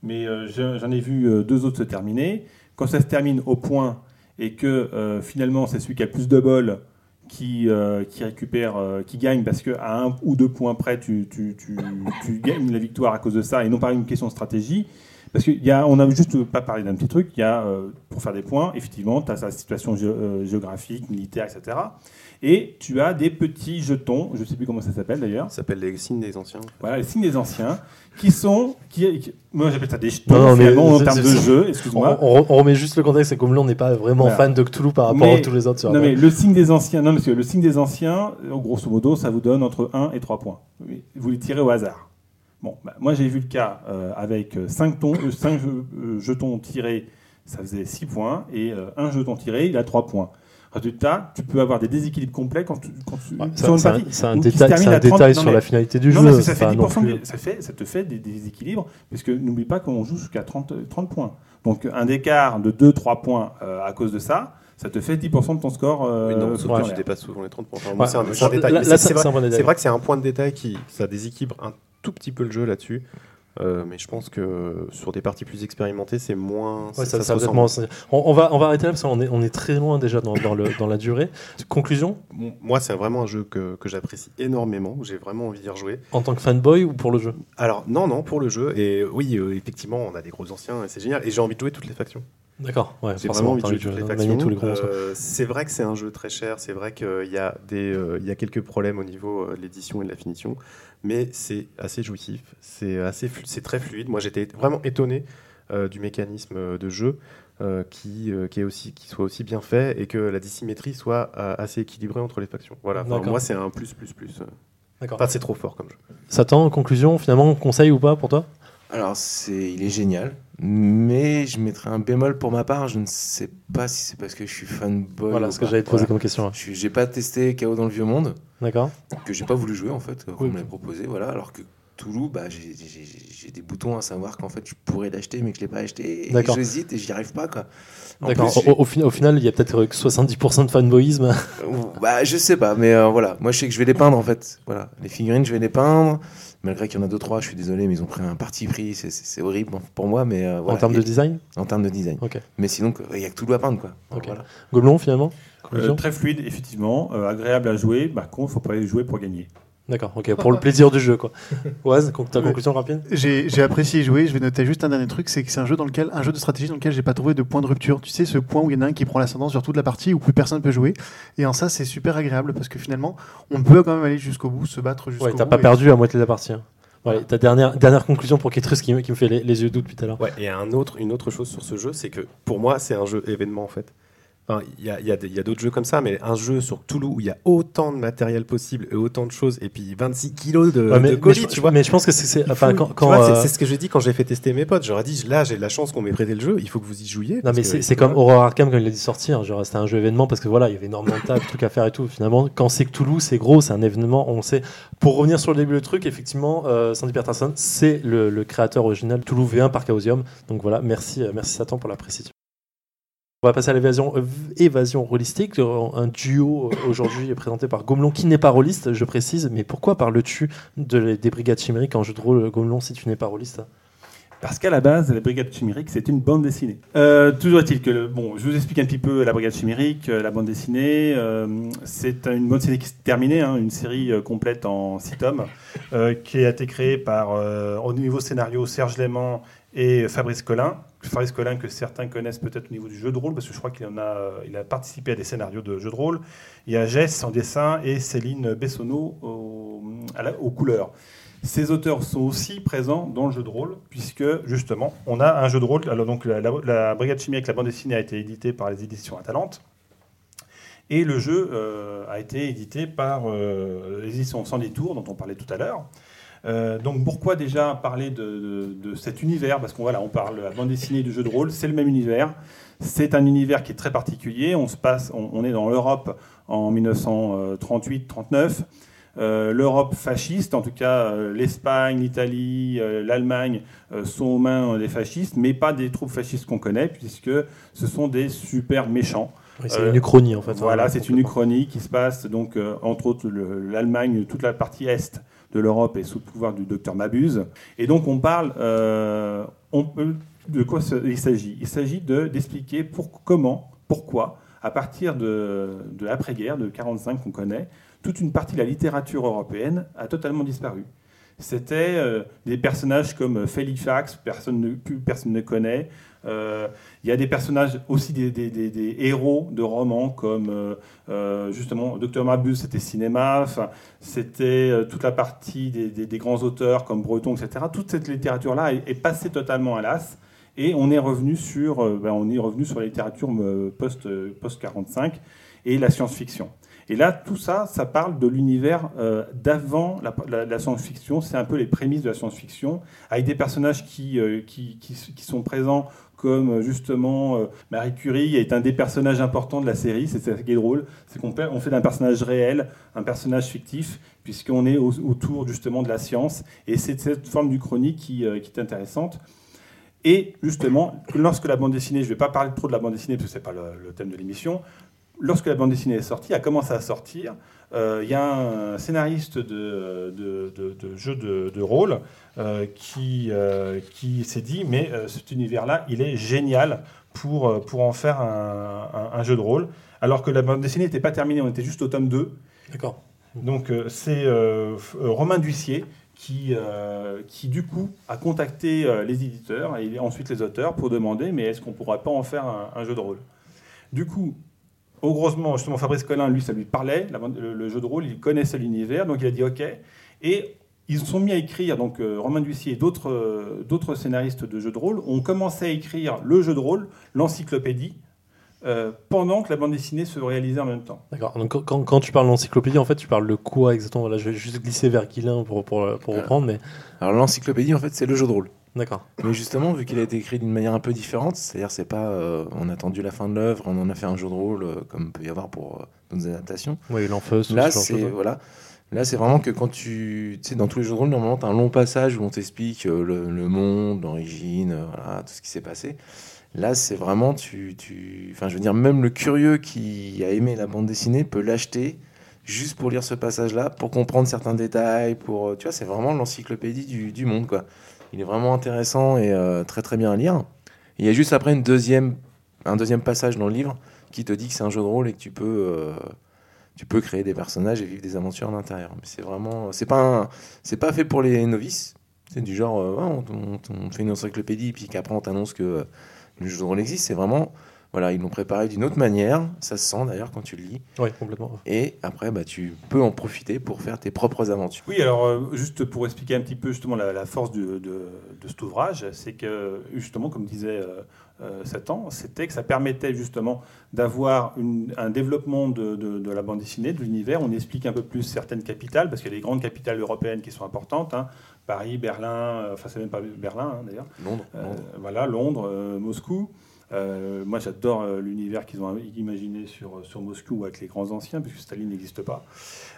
mais euh, je- j'en ai vu euh, deux autres se terminer. Quand ça se termine au point et que finalement c'est celui qui a plus de bol qui, récupère, qui gagne, parce qu'à un ou deux points près, tu, gagnes la victoire à cause de ça, et non pas une question de stratégie. Parce qu'on n'a juste pas parlé d'un petit truc, il y a, pour faire des points, effectivement, tu as sa situation gé- géographique, militaire, etc. Et tu as des petits jetons, je ne sais plus comment ça s'appelle d'ailleurs, Ça s'appelle les signes des anciens. voilà, les signes des anciens, qui sont, qui, qui- moi j'appelle ça des jetons, Non, non, mais finalement, en termes de jeu, On, excuse-moi. on- on remet juste le contexte, c'est comme là, on n'est pas vraiment Voilà. fan de Cthulhu par rapport Mais- à tous les autres sur Non mais le signe des anciens, non monsieur, le signe des anciens, euh, grosso modo, ça vous donne entre 1 et 3 points. Vous les tirez au hasard. Bon, bah, moi j'ai vu le cas euh, avec 5 jetons tirés, ça faisait 6 points, et euh, un jeton tiré, il a 3 points. Résultat, tu peux avoir des déséquilibles complets quand tu, quand tu- Ouais, sur ça- une C'est un, partie. c'est un ou qui se détail, termine c'est un à 30 détail non, sur mais- la finalité du non, jeu. mais ça, fait pas non 10% plus- de- ça, fait, ça te fait des déséquilibres, parce que n'oublie pas qu'on joue jusqu'à 30, 30 points. Donc un écart de 2-3 points euh, à cause de ça, ça te fait 10% de ton score. euh, Oui, non, que tu dépasses souvent les 30 points. Enfin, Ouais, c'est un, c'est un détail. Mais vrai, détail. c'est vrai que c'est un point de détail qui ça déséquilibre un tout petit peu le jeu là-dessus. Euh, mais je pense que sur des parties plus expérimentées, c'est moins. Ouais, ça, ça on, on va, on va arrêter là parce qu'on est, on est très loin déjà dans, dans, le, dans la durée. Conclusion, Moi, c'est vraiment un jeu que, que j'apprécie énormément. J'ai vraiment envie d'y rejouer. en tant que fanboy ou pour le jeu? Alors, non, non, pour le jeu. Et oui, euh, effectivement, on a des gros anciens et c'est génial. Et j'ai envie de jouer toutes les factions. D'accord, ouais, J'ai vraiment envie de jouer toutes les factions. tous les. Euh, c'est vrai que c'est un jeu très cher. C'est vrai qu'il y, a des, euh, il y a quelques problèmes au niveau euh, de l'édition et de la finition. Mais c'est assez jouissif. C'est assez flu- c'est très fluide. Moi, j'étais vraiment étonné euh, du mécanisme de jeu. euh, qui, euh, qui, est aussi, qui soit aussi bien fait et que la dissymétrie soit euh, assez équilibrée entre les factions. Voilà, Enfin, moi c'est un plus plus plus. D'accord. Enfin, c'est trop fort comme jeu. Satan, conclusion, finalement, conseil ou pas pour toi? Alors, c'est, il est génial, mais je mettrai un bémol pour ma part. Je ne sais pas si c'est parce que je suis fanboy. Voilà ce que pas. poser Voilà. comme question. Je J'ai pas testé Chaos dans le Vieux Monde, Chaos que j'ai pas voulu jouer en fait, comme Oui. on me l'a proposé. Voilà, alors que Toulouse, bah, j'ai- des boutons à savoir qu'en fait je pourrais l'acheter mais que je l'ai pas acheté. Et D'accord. J'hésite et j'y arrive pas quoi. D'accord. Au, au fin- au final, il y a peut-être que 70% de fanboyisme. bah, je sais pas, mais euh, voilà. Moi je sais que je vais les peindre en fait. Voilà, les figurines je vais les peindre. Malgré qu'il y en a deux trois, je suis désolé, mais ils ont pris un parti pris. C'est- C'est c'est horrible pour moi, mais euh, en termes de design. en termes de design. Ok. Mais sinon, il y a que Toulouse à peindre quoi. Ok. Voilà. Gobelon, finalement Euh, très fluide, effectivement, euh, agréable à jouer. Par contre, faut pas y jouer pour gagner. D'accord, ok, pour le plaisir du jeu, quoi. Oaz, con- ta Ouais. conclusion rapide? J'ai j'ai apprécié jouer. Je vais noter juste un dernier truc, c'est que c'est un jeu dans lequel, un jeu de stratégie dans lequel j'ai pas trouvé de point de rupture. Tu sais, ce point où il y en a un qui prend l'ascendant sur toute la partie où plus personne peut jouer. Et en ça, c'est super agréable parce que finalement, on peut quand même aller jusqu'au bout, se battre jusqu'au Ouais, bout. t'as pas et- perdu à moitié de la partie. hein. Ouais, ta dernière, dernière conclusion pour Ketrus qui, me- qui me fait les, les yeux doux depuis tout à l'heure. Ouais, et un autre, une autre chose sur ce jeu, c'est que pour moi, c'est un jeu événement en fait. Enfin, Il y a, il y a y a d'autres jeux comme ça, mais un jeu sur Toulouse où il y a autant de matériel possible et autant de choses, et puis 26 kilos de, Ouais, mais, de mais colis, je, tu vois. mais je pense que c'est- Enfin, quand, quand, euh, c'est ce que j'ai dit quand j'ai fait tester mes potes. J'aurais dit, là, j'ai de la chance qu'on m'ait prêté le jeu, il faut que vous y jouiez. Non, mais c'est c'est comme Horror Arkham quand il a dit sortir. Genre, c'était un jeu événement parce que voilà, il y avait énormément de tables, de trucs à faire et tout. Finalement, quand c'est que Toulouse, c'est gros, c'est un événement, on sait. Pour revenir sur le début du truc, effectivement, euh, Sandy Peterson, c'est le, le créateur original Toulouse V1 par Chaosium. Donc voilà, merci, euh, merci Satan pour la précision. On va passer à l'évasion euh, évasion Un duo euh, aujourd'hui présenté par Gomelon qui n'est pas rôliste, je précise. Mais pourquoi parles-tu de, des brigades chimériques en jeu de rôle, Gomelon, si tu n'es pas rôliste? Parce qu'à la base, la Brigade Chimérique, c'est une bande dessinée. Euh, toujours est-il que, bon, je vous explique un petit peu la Brigade Chimérique, la bande dessinée. c'est une bande dessinée qui s'est terminée, hein, une série complète en six tomes, qui a été créée par, au niveau scénario, Serge Léman et Fabrice Collin. Fabrice Collin que certains connaissent peut-être au niveau du jeu de rôle, parce que je crois qu'il euh, a participé à des scénarios de jeux de rôle. Il y a Jess en dessin et Céline Bessonneau aux couleurs. Ces auteurs sont aussi présents dans le jeu de rôle, puisque justement, on a un jeu de rôle. Alors, donc, la, Brigade Chimique, la bande dessinée, a été éditée par les éditions Atalante. Et le jeu euh, a été édité par euh, les éditions Sans Détour, dont on parlait tout à l'heure. Euh, donc pourquoi déjà parler de, de- de cet univers? Parce qu'on voilà, on parle de la bande dessinée du jeu de rôle, c'est le même univers. C'est un univers qui est très particulier. On, se passe, on, on est dans l'Europe en 1938-39. Euh, L'Europe fasciste, en tout cas euh, l'Espagne, l'Italie, l'Allemagne sont aux mains des fascistes, mais pas des troupes fascistes qu'on connaît, puisque ce sont des super méchants. Oui, C'est une uchronie en fait. Voilà, hein, c'est une uchronie qui se passe donc entre autres le- l'Allemagne, toute la partie est de l'Europe est sous le pouvoir du docteur Mabuse. Et donc on parle, euh, de quoi il s'agit? Il s'agit de- d'expliquer pour, comment, pourquoi, à partir de, de l'après-guerre, de 45 qu'on connaît, toute une partie de la littérature européenne a totalement disparu. C'était euh, des personnages comme Felifax, personne ne, personne ne connaît. Euh, il y a des personnages aussi des, des- des- héros de romans comme euh, euh, justement Docteur Mabuse, c'était cinéma. C'était euh, toute la partie des, grands auteurs comme Breton, etc. Toute cette littérature-là est, est passée totalement à l'as. Et on est revenu sur, euh, ben, on est revenu sur la littérature euh, post, euh, post-45 et la science-fiction. Et là, tout ça, ça parle de l'univers euh, d'avant la, science-fiction. C'est un peu les prémices de la science-fiction, avec des personnages qui, euh, qui, sont présents, comme euh, justement Marie Curie est un des personnages importants de la série. C'est ça qui est drôle, c'est qu'on fait, d'un personnage réel un personnage fictif, puisqu'on est au- autour justement de la science. Et c'est cette forme du chronique qui, est intéressante. Et justement, lorsque la bande dessinée, je ne vais pas parler trop de la bande dessinée parce que ce n'est pas le thème de l'émission, lorsque la bande dessinée est sortie, a commencé à sortir, euh, il y a un scénariste de, de, de, de jeu de, rôle euh, qui, euh, qui s'est dit, mais cet univers-là, il est génial pour, pour en faire un, un- un jeu de rôle, alors que la bande dessinée n'était pas terminée, on était juste au tome 2. D'accord. Donc c'est Romain Ducier qui, euh, qui du coup a contacté euh, les éditeurs et ensuite les auteurs pour demander mais est-ce qu'on pourrait pas en faire un, un jeu de rôle? Du coup, heureusement justement Fabrice Collin lui ça lui parlait la le, le jeu de rôle, il connaissait l'univers donc il a dit ok et ils se sont mis à écrire donc euh, Romain Ducier et d'autres euh, d'autres scénaristes de jeux de rôle ont commencé à écrire le jeu de rôle, l'encyclopédie euh, pendant que la bande dessinée se réalisait en même temps. D'accord. Donc quand- tu parles d'encyclopédie, en fait, tu parles de quoi exactement? Voilà, je vais juste glisser vers Guilin pour, pour, pour reprendre, mais Alors l'encyclopédie, en fait, c'est le jeu de rôle. D'accord. Mais justement, vu qu'il a été écrit d'une manière un peu différente, c'est-à-dire c'est pas euh, on a attendu la fin de l'œuvre, on en a fait un jeu de rôle euh, comme peut y avoir pour euh, d'autres adaptations. Oui, l'enfeuse. Là, ce c'est choses. voilà. Là, c'est vraiment que quand tu. Tu sais, dans tous les jeux de rôle, normalement, tu as un long passage où on t'explique euh, le, le monde, l'origine, euh, voilà, tout ce qui s'est passé. Là, c'est vraiment. Tu, tu... Enfin, je veux dire, même le curieux qui a aimé la bande dessinée peut l'acheter juste pour lire ce passage-là, pour comprendre certains détails. Pour, euh, tu vois, c'est vraiment l'encyclopédie du, du monde, quoi. Il est vraiment intéressant et euh, très très bien à lire. Il y a juste après une deuxième, un deuxième passage dans le livre qui te dit que c'est un jeu de rôle et que tu peux, euh, tu peux créer des personnages et vivre des aventures à l'intérieur. Mais c'est vraiment, c'est pas, pas fait pour les novices. C'est du genre, on, fait une encyclopédie puis qu'après on t'annonce que le jeu de rôle existe. C'est vraiment, voilà, ils l'ont préparé d'une autre manière. Ça se sent d'ailleurs quand tu le lis. Oui, complètement. Et après, bah, tu peux en profiter pour faire tes propres aventures. Oui, alors euh, juste pour expliquer un petit peu justement la, la force du- de, de cet ouvrage, c'est que justement, comme disait euh, euh, Satan, c'était que ça permettait justement d'avoir un développement de, de- de la bande dessinée, de l'univers. On explique un peu plus certaines capitales, parce qu'il y a des grandes capitales européennes qui sont importantes. hein. Paris, Berlin, enfin c'est même pas Berlin hein, d'ailleurs. Londres. Euh, Londres. voilà, Londres, euh, Moscou. Euh, moi, j'adore euh, l'univers qu'ils ont imaginé sur, sur Moscou avec les grands anciens, puisque Staline n'existe pas.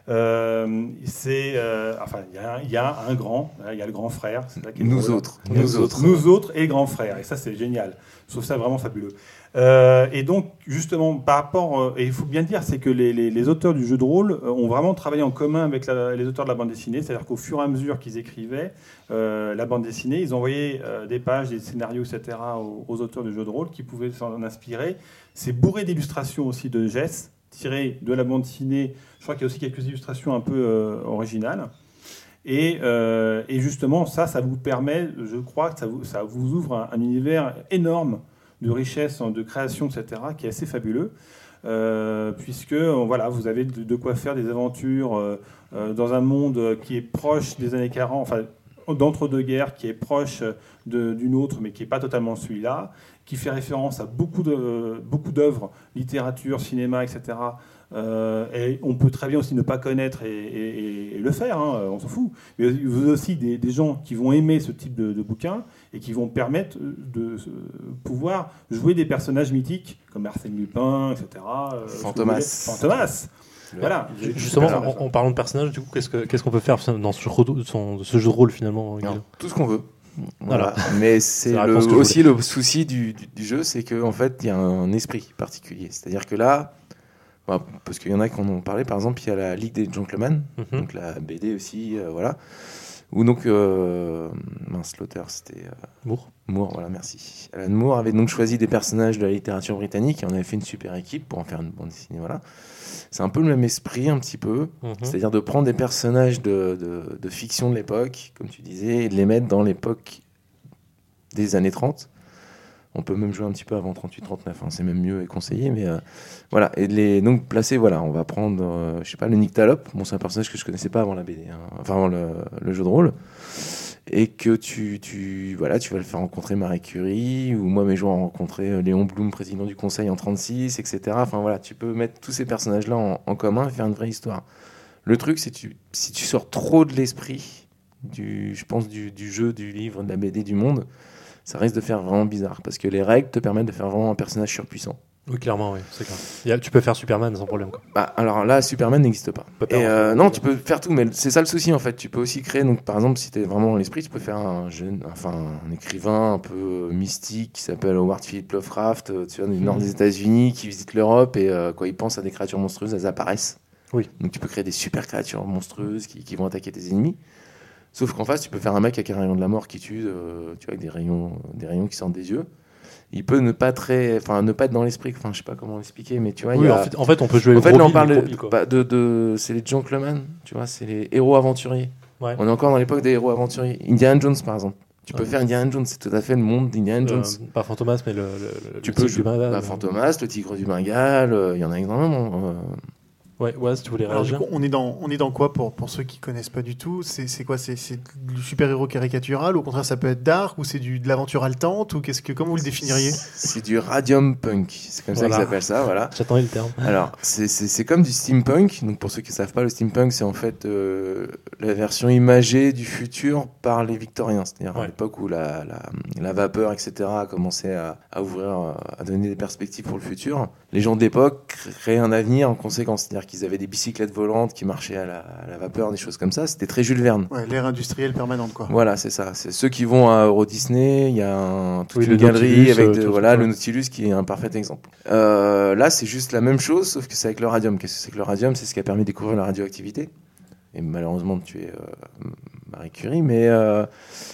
Euh, c'est, euh, enfin, il y, a un- il y a un grand, il y a le grand frère. c'est ça qui est Nous drôle. autres. Nous autres. Nous autres et le grand frère. Et ça, c'est génial. Je trouve ça vraiment fabuleux. Euh, et donc, justement, par rapport, euh, et il faut bien dire, c'est que les, auteurs du jeu de rôle euh, ont vraiment travaillé en commun avec les auteurs de la bande dessinée. C'est-à-dire qu'au fur et à mesure qu'ils écrivaient la bande dessinée, ils envoyaient des pages, des scénarios, etc. aux, auteurs du jeu de rôle qui pouvaient s'en inspirer. C'est bourré d'illustrations aussi de gestes tirées de la bande dessinée. Je crois qu'il y a aussi quelques illustrations un peu originales. Et, justement, ça, ça vous permet, je crois que ça vous, ça vous ouvre un univers énorme de richesse, de création, etc., qui est assez fabuleux. Euh, puisque euh, voilà, vous avez de, quoi faire des aventures euh, dans un monde qui est proche des années 40, enfin d'entre-deux-guerres, qui est proche d'une autre, mais qui n'est pas totalement celui-là, qui fait référence à beaucoup d'œuvres, littérature, cinéma, etc. Euh, et on peut très bien aussi ne pas connaître et, et- et le faire, hein, on s'en fout. Mais vous avez aussi des, des gens qui vont aimer ce type de, de bouquin et qui vont permettre de pouvoir jouer des personnages mythiques comme Arsène Lupin, etc. euh, Fantomas. Fantomas. Voilà. Justement, en, en parlant de personnages, du coup, qu'est-ce que- qu'est-ce qu'on peut faire dans ce jeu, de- son- ce jeu de rôle finalement Non, tout ce qu'on veut. Voilà. Mais c'est aussi le souci du, du- du jeu, c'est qu'en fait, il y a un esprit particulier. C'est-à-dire que là, bah, parce qu'il y en a qui en ont parlé, par exemple, il y a la Ligue des Gentlemen, Mhm. donc la BD aussi, euh, voilà. Où donc, euh, mince, l'auteur, c'était euh, Moore. Moore, voilà, merci. Alan Moore avait donc choisi des personnages de la littérature britannique et on avait fait une super équipe pour en faire une bande dessinée, voilà. C'est un peu le même esprit, un petit peu. Mhm. C'est-à-dire de prendre des personnages de, de- de fiction de l'époque, comme tu disais, et de les mettre dans l'époque des années 30. On peut même jouer un petit peu avant 38-39, hein, c'est même mieux et conseillé, mais euh, voilà. Et de les donc placer, voilà, on va prendre, euh, je sais pas, le Nyctalope. Bon, c'est un personnage que je connaissais pas avant la BD, hein, enfin le, jeu de rôle. Et que tu, tu, voilà, tu vas le faire rencontrer Marie Curie, ou moi mes joueurs ont rencontré euh, Léon Blum, président du conseil en 36, etc. Enfin voilà, tu peux mettre tous ces personnages-là en, en commun et faire une vraie histoire. Le truc, c'est que tu, si tu sors trop de l'esprit, du, je pense, du, du jeu, du livre, de la BD, du monde, ça risque de faire vraiment bizarre. Parce que les règles te permettent de faire vraiment un personnage surpuissant. Oui, clairement, oui, c'est clair. Tu peux faire Superman sans problème. Quoi. Bah, alors là, Superman n'existe pas. Et euh, non, tu peux faire tout, mais c'est ça le souci en fait. Tu peux aussi créer, donc par exemple, si tu es vraiment dans l'esprit, tu peux faire un jeune, enfin un écrivain un peu euh, mystique qui s'appelle Howard Philip Lovecraft, euh, tu vois, du nord Mhm. des États-Unis, qui visite l'Europe et euh, quand il pense à des créatures monstrueuses, elles apparaissent. Oui. Donc tu peux créer des super créatures monstrueuses qui, qui vont attaquer tes ennemis. Sauf qu'en face, tu peux faire un mec avec un rayon de la mort qui tue, euh, tu vois, avec des rayons, des rayons qui sortent des yeux. Il peut ne pas très, enfin, ne pas être dans l'esprit. Enfin, je sais pas comment l'expliquer, mais tu vois, il Oui, en, a- fait, en fait, on peut jouer en fait, là, on parle de, bah, de, de- c'est les gentlemen, tu vois, c'est les héros aventuriers. Ouais. On est encore dans l'époque des héros aventuriers. Indiana Jones, par exemple. Tu peux Ouais. faire Indiana Jones, c'est tout à fait le monde d'Indiana Euh, Jones. pas Fantomas, mais le, tu le peux tigre jouer du Bengale. bah, Fantomas, le tigre du Bengale, euh, il y en a énormément. Ouais, ouais, si tu voulais Alors, du réagir. coup, on est dans, on est dans quoi pour, pour ceux qui connaissent pas du tout C'est c'est quoi C'est c'est du super-héros caricatural Au contraire, ça peut être dark Ou c'est du- de l'aventure haletante Ou qu'est-ce que, comment vous le définiriez C'est du radium punk, c'est comme ça qu'ils appellent ça, voilà. J'attendais le terme. Alors, c'est- c'est c'est comme du steampunk. Donc, pour ceux qui ne savent pas, le steampunk, c'est en fait euh, la version imagée du futur par les Victoriens. C'est-à-dire à l'époque où la, la, la vapeur, etc., a commencé à, à ouvrir, euh, à donner des perspectives pour le futur. Les gens d'époque créaient un avenir en conséquence. C'est-à-dire qu'ils avaient des bicyclettes volantes qui marchaient à la, à la vapeur, des choses comme ça. C'était très Jules Verne. Ouais, l'ère industrielle permanente, quoi. Voilà, c'est ça. C'est ceux qui vont à Euro Disney. Il y a un, toute Oui, une le galerie Nautilus, avec euh, de- voilà le Nautilus qui est un parfait exemple. Euh, là, c'est juste la même chose, sauf que c'est avec le radium. Qu'est-ce que c'est que le radium? C'est ce qui a permis de découvrir la radioactivité. Et malheureusement de tuer euh, Marie Curie, mais euh,